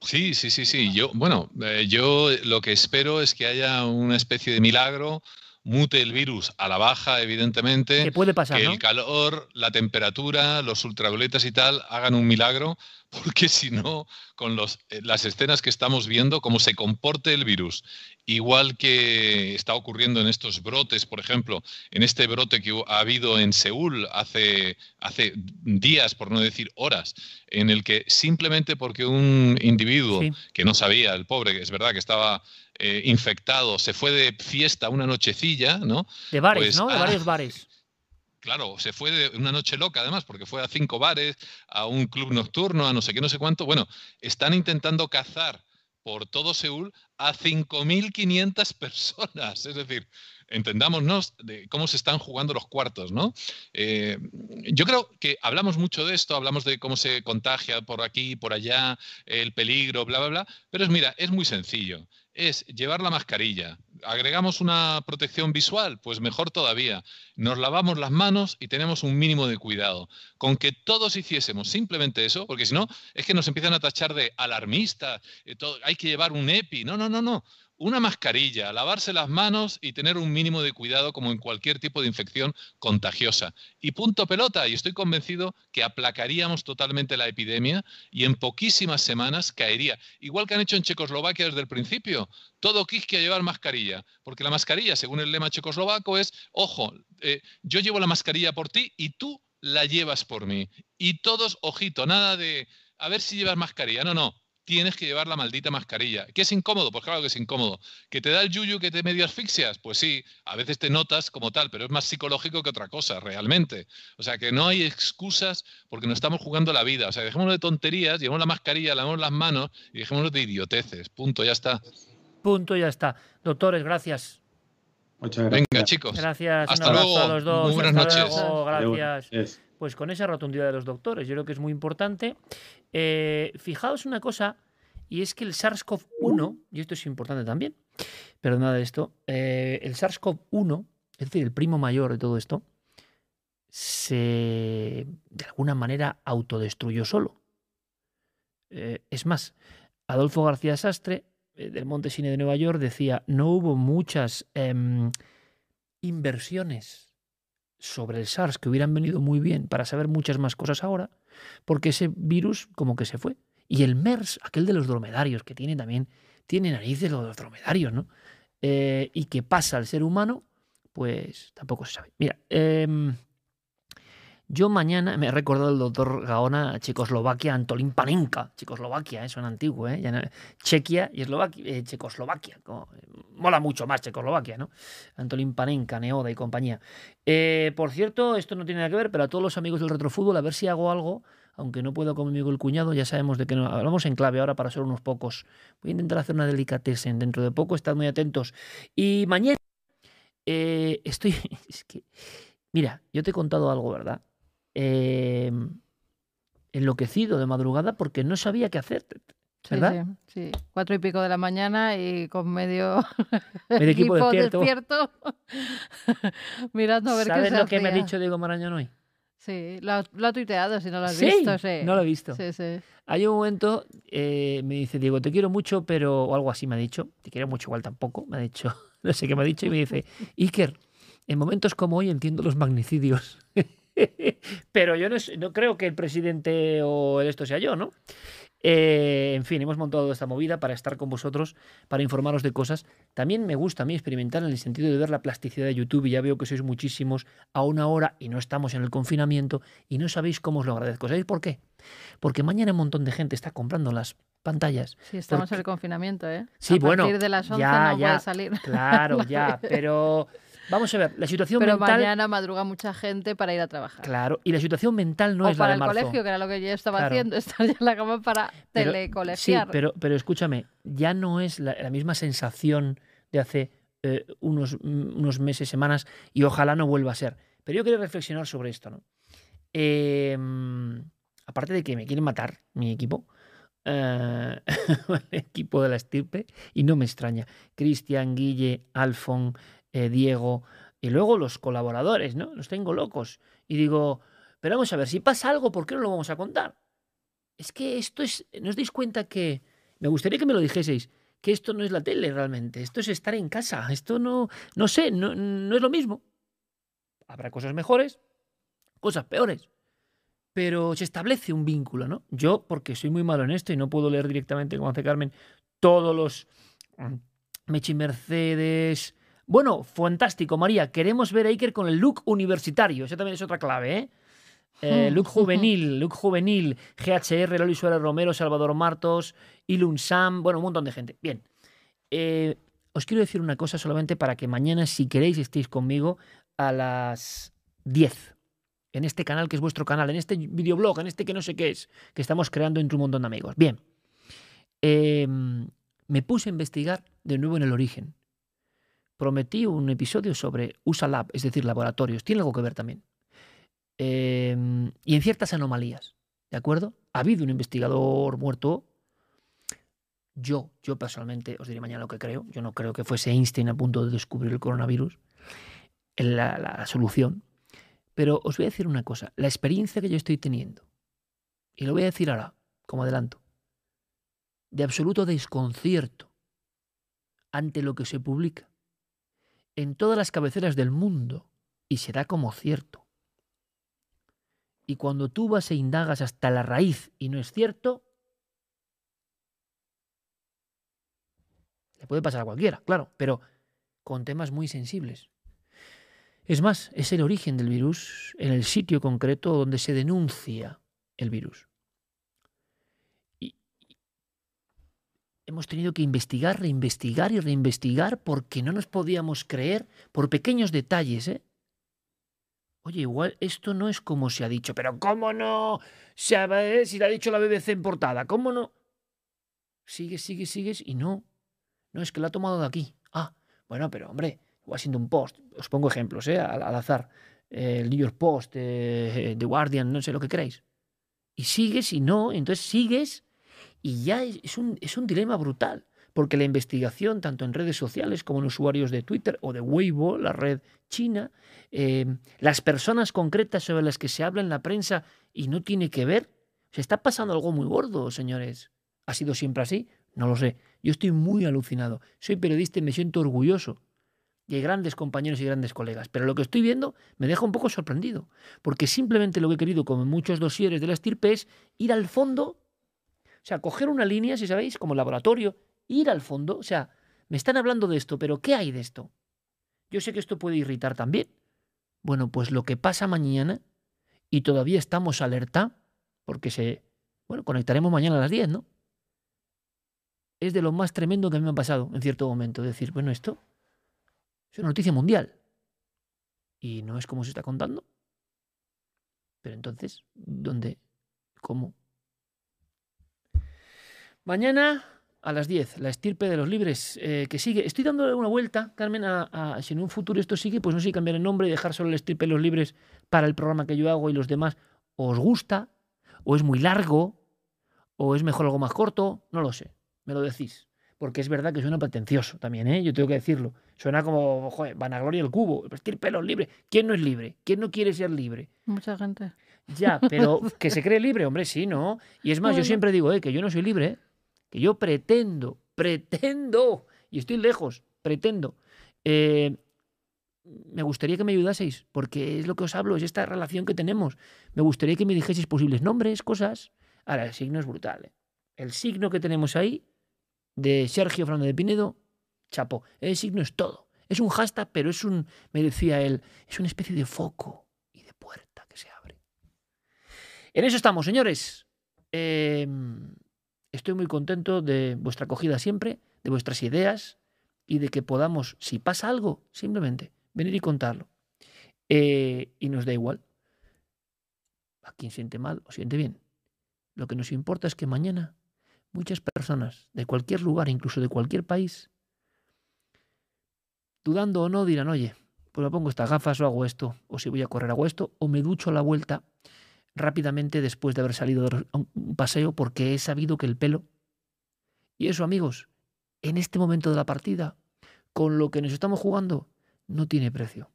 Sí, sí, sí, sí. Yo, bueno, yo lo que espero es que haya una especie de milagro mute el virus a la baja, evidentemente. Que puede pasar. Que el calor, la temperatura, los ultravioletas y tal hagan un milagro, [laughs] porque si no, con los, eh, las escenas que estamos viendo, cómo se comporte el virus, igual que está ocurriendo en estos brotes, por ejemplo, en este brote que ha habido en Seúl hace, hace días, por no decir horas, en el que simplemente porque un individuo que no sabía, el pobre, que es verdad que estaba eh, infectado se fue de fiesta una nochecilla, ¿no? De bares, pues, ¿no? De varios bares. Claro, se fue de una noche loca además, porque fue a cinco bares, a un club nocturno, a no sé qué, no sé cuánto. Bueno, están intentando cazar por todo Seúl a 5.500 personas. Es decir, entendámonos de cómo se están jugando los cuartos, ¿no? Eh, yo creo que hablamos mucho de esto, hablamos de cómo se contagia por aquí, por allá, el peligro, bla, bla, bla, pero es, mira, es muy sencillo es llevar la mascarilla. ¿Agregamos una protección visual? Pues mejor todavía. Nos lavamos las manos y tenemos un mínimo de cuidado. Con que todos hiciésemos simplemente eso, porque si no, es que nos empiezan a tachar de alarmistas, eh, hay que llevar un EPI. No, no, no, no una mascarilla, lavarse las manos y tener un mínimo de cuidado como en cualquier tipo de infección contagiosa. Y punto pelota, y estoy convencido que aplacaríamos totalmente la epidemia y en poquísimas semanas caería. Igual que han hecho en Checoslovaquia desde el principio. Todo quisque a llevar mascarilla, porque la mascarilla, según el lema checoslovaco, es, ojo, eh, yo llevo la mascarilla por ti y tú la llevas por mí. Y todos, ojito, nada de, a ver si llevas mascarilla. No, no, tienes que llevar la maldita mascarilla. ¿Qué es incómodo? Pues claro que es incómodo. ¿Que te da el yuyu que te medio asfixias? Pues sí, a veces te notas como tal, pero es más psicológico que otra cosa, realmente. O sea, que no hay excusas porque nos estamos jugando la vida. O sea, dejémonos de tonterías, llevemos la mascarilla, lavemos las manos y dejémonos de idioteces. Punto, ya está. Punto, ya está. Doctores, gracias. Muchas gracias. Venga, chicos. Gracias. Hasta luego. A los dos. Muy buenas noches. gracias. Pues con esa rotundidad de los doctores, yo creo que es muy importante. Eh, fijaos una cosa, y es que el SARS-CoV-1, y esto es importante también, pero nada de esto, eh, el SARS-CoV-1, es decir, el primo mayor de todo esto, se de alguna manera autodestruyó solo. Eh, es más, Adolfo García Sastre, del Monte Cine de Nueva York, decía, no hubo muchas em, inversiones sobre el SARS que hubieran venido muy bien para saber muchas más cosas ahora, porque ese virus como que se fue. Y el MERS, aquel de los dromedarios, que tiene también, tiene narices los dromedarios, ¿no? Eh, y que pasa al ser humano, pues tampoco se sabe. Mira, em, yo mañana me he recordado el doctor Gaona, Checoslovaquia, Antolín Panenka, Checoslovaquia, eso eh, antiguo, ¿eh? Chequia y Eslovaquia, eh, Checoslovaquia. mola mucho más Checoslovaquia, ¿no? Antolín Panenka, Neoda y compañía. Eh, por cierto, esto no tiene nada que ver, pero a todos los amigos del retrofútbol, a ver si hago algo, aunque no puedo conmigo el cuñado, ya sabemos de que no. Hablamos en clave ahora para ser unos pocos. Voy a intentar hacer una delicatessen dentro de poco, estad muy atentos. Y mañana estoy. [laughs] es que. Mira, yo te he contado algo, ¿verdad? Em, enloquecido de madrugada porque no sabía qué hacer. ¿Verdad? Sí, cuatro y pico de la mañana y con medio, [laughs] medio equipo, despierto. [laughs] mirando a ver ¿Sabes qué lo que me ha dicho Diego Marañón hoy? Sí, lo, ha tuiteado, si no lo has visto. Sí, no lo he visto. Sí, sí. Hay un momento, eh, me dice, Diego, te quiero mucho, pero, o algo así me ha dicho, te quiero mucho, igual tampoco, me ha dicho, [laughs] no sé qué me ha dicho, y me dice, Iker, en momentos como hoy entiendo los magnicidios. [laughs] Pero yo no, creo que el presidente o el esto sea yo, ¿no? Eh, en fin, hemos montado esta movida para estar con vosotros, para informaros de cosas. También me gusta a mí experimentar en el sentido de ver la plasticidad de YouTube y ya veo que sois muchísimos a una hora y no estamos en el confinamiento y no sabéis cómo os lo agradezco. ¿Sabéis por qué? Porque mañana un montón de gente está comprando las pantallas. Sí, estamos en el confinamiento, ¿eh? Sí, a bueno. partir de las 11 ya, no ya, puede salir. Claro, [laughs] ya, pero Vamos a ver, la situación Pero mental. mañana madruga mucha gente para ir a trabajar. Claro, y la situación mental no o es para la de el marzo. colegio, que era lo que yo estaba Claro. haciendo, [laughs] estar ya en la cama para Pero- telecolegiar. Sí, pero, pero escúchame, ya no es la, la misma sensación de hace eh, unos, mm, unos meses, semanas, y ojalá no vuelva a ser. Pero yo quería reflexionar sobre esto, ¿no? Eh, aparte de que me quieren matar mi equipo, eh, [laughs] el equipo de la estirpe, y no me extraña. Cristian, Guille, Alfon, eh, Diego, y luego los colaboradores, ¿no? Los tengo locos. Y digo, pero vamos a ver, si pasa algo, ¿por qué no lo vamos a contar? Es que esto es, ¿no os dais cuenta que, me gustaría que me lo dijeseis, que esto no es la tele realmente, esto es estar en casa, esto no, no sé, no, no es lo mismo. Habrá cosas mejores, cosas peores, pero se establece un vínculo, ¿no? Yo, porque soy muy malo en esto y no puedo leer directamente, como hace Carmen, todos los mm, Mechi Mercedes. Bueno, fantástico, María. Queremos ver a Iker con el look universitario. Esa también es otra clave, ¿eh? Eh, look [laughs] juvenil, look juvenil, GHR, Loli Suárez Romero, Salvador Martos, Ilun Sam, bueno, un montón de gente. Bien. Eh, os quiero decir una cosa solamente para que mañana, si queréis, estéis conmigo a las 10 en este canal que es vuestro canal, en este videoblog, en este que no sé qué es, que estamos creando entre un montón de amigos. Bien. Eh, me puse a investigar de nuevo en el origen. Prometí un episodio sobre USA Lab, es decir, laboratorios. Tiene algo que ver también. Eh, y en ciertas anomalías. ¿De acuerdo? Ha habido un investigador muerto. Yo, yo personalmente, os diré mañana lo que creo. Yo no creo que fuese Einstein a punto de descubrir el coronavirus, la- la solución. Pero os voy a decir una cosa. La experiencia que yo estoy teniendo, y lo voy a decir ahora, como adelanto, de absoluto desconcierto ante lo que se publica en todas las cabeceras del mundo y se da como cierto. Y cuando tú vas e indagas hasta la raíz y no es cierto, le puede pasar a cualquiera, claro, pero con temas muy sensibles. Es más, es el origen del virus en el sitio concreto donde se denuncia el virus. Y y hemos tenido que investigar, reinvestigar y reinvestigar porque no nos podíamos creer por pequeños detalles, ¿eh? Oye, igual esto no es como se ha dicho, pero ¿cómo no? Se ha- eh, si lo ha dicho la BBC en portada, ¿cómo no? Sigues, sigues, sigues y no. No, es que lo ha tomado de aquí. Ah, bueno, pero hombre, Washington Post, os pongo ejemplos, ¿eh? al, azar. El New York Post, eh, The Guardian, no sé lo que queráis. Y sigues y no, entonces sigues y ya es, un, es un dilema brutal. Porque la investigación, tanto en redes sociales como en usuarios de Twitter o de Weibo, la red china, eh, las personas concretas sobre las que se habla en la prensa y no tiene que ver, se está pasando algo muy gordo, señores. ¿Ha sido siempre así? No lo sé. Yo estoy muy alucinado. Soy periodista y me siento orgulloso. Y hay grandes compañeros y grandes colegas. Pero lo que estoy viendo me deja un poco sorprendido. Porque simplemente lo que he querido, como en muchos dosieres de la estirpe, es ir al fondo. O sea, coger una línea, si sabéis, como laboratorio, ir al fondo. O sea, me están hablando de esto, pero ¿qué hay de esto? Yo sé que esto puede irritar también. Bueno, pues lo que pasa mañana, y todavía estamos alerta, porque se. Bueno, conectaremos mañana a las 10, ¿no? Es de lo más tremendo que a mí me ha pasado en cierto momento. Decir, bueno, esto es una noticia mundial. Y no es como se está contando. Pero entonces, ¿dónde? ¿Cómo? Mañana a las 10, la estirpe de los libres, eh, que sigue. Estoy dándole una vuelta, Carmen, a, a- si en un futuro esto sigue, pues no sé si cambiar el nombre y dejar solo la estirpe de los libres para el programa que yo hago y los demás. ¿Os gusta? ¿O es muy largo? ¿O es mejor algo más corto? No lo sé. Me lo decís. Porque es verdad que suena pretencioso también, ¿eh? Yo tengo que decirlo. Suena como, joder, vanagloria el cubo, estirpe de los libres. ¿Quién no es libre? ¿Quién no quiere ser libre? Mucha gente. Ya, pero [laughs] que se cree libre, hombre, sí, ¿no? Y es más, yo siempre digo, eh, que yo no soy libre. Que yo pretendo, pretendo, y estoy lejos, pretendo. eh, me gustaría que me ayudaseis, porque es lo que os hablo, es esta relación que tenemos. Me gustaría que me dijeseis posibles nombres, cosas. Ahora, el signo es brutal, ¿eh? el signo que tenemos ahí de Sergio Fernández de Pinedo, chapo. El signo es todo. Es un hashtag, pero es un, me decía él, es una especie de foco y de puerta que se abre. En eso estamos, señores. Em, estoy muy contento de vuestra acogida siempre, de vuestras ideas y de que podamos, si pasa algo, simplemente venir y contarlo. Eh, y nos da igual a quien siente mal o siente bien. Lo que nos importa es que mañana muchas personas de cualquier lugar, incluso de cualquier país, dudando o no, dirán, oye, pues me pongo estas gafas o hago esto, o si voy a correr hago esto, o me ducho a la vuelta rápidamente después de haber salido de un paseo porque he sabido que el pelo... Y eso, amigos, en este momento de la partida, con lo que nos estamos jugando, no tiene precio.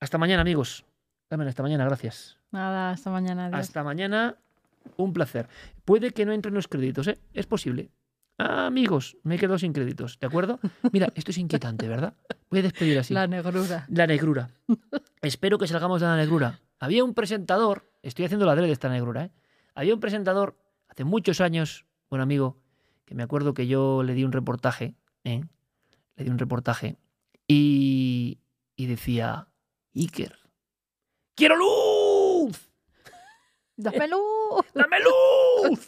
Hasta mañana, amigos. Dame hasta mañana, gracias. Nada, hasta mañana. Hasta mañana, un placer. Puede que no entren los créditos, ¿eh? Es posible. amigos, me he quedado sin créditos, ¿de acuerdo? Mira, esto es inquietante, ¿verdad? Voy a despedir así. La negrura. La negrura. Espero que salgamos de la negrura. Había un presentador, estoy haciendo la de esta negrura, ¿eh? Había un presentador hace muchos años, buen amigo, que me acuerdo que yo le di un reportaje, ¿eh? Le di un reportaje y, y decía, Iker, ¡quiero luz! [laughs] ¡Dame luz! [laughs] ¡Dame luz!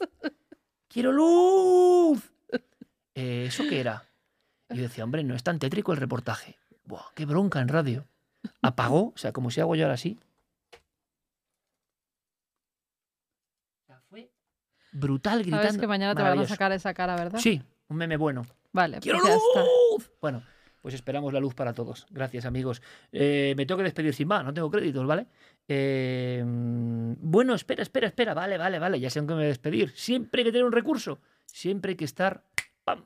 ¡Quiero luz! Eh, ¿Eso qué era? Y yo decía, hombre, no es tan tétrico el reportaje. Buah, qué bronca en radio. Apagó, o sea, como si hago yo ahora así. Brutal gritando. Sabes que mañana te van a sacar esa cara, ¿verdad? Sí, un meme bueno. Vale, ¡Quiero pues luz! Bueno, pues esperamos la luz para todos. Gracias, amigos. Eh, me tengo que despedir sin más, no tengo créditos, ¿vale? Eh, bueno, espera, espera, espera. Vale, vale, vale, ya sé qué me voy a despedir. Siempre hay que tener un recurso. Siempre hay que estar... ¡Pam!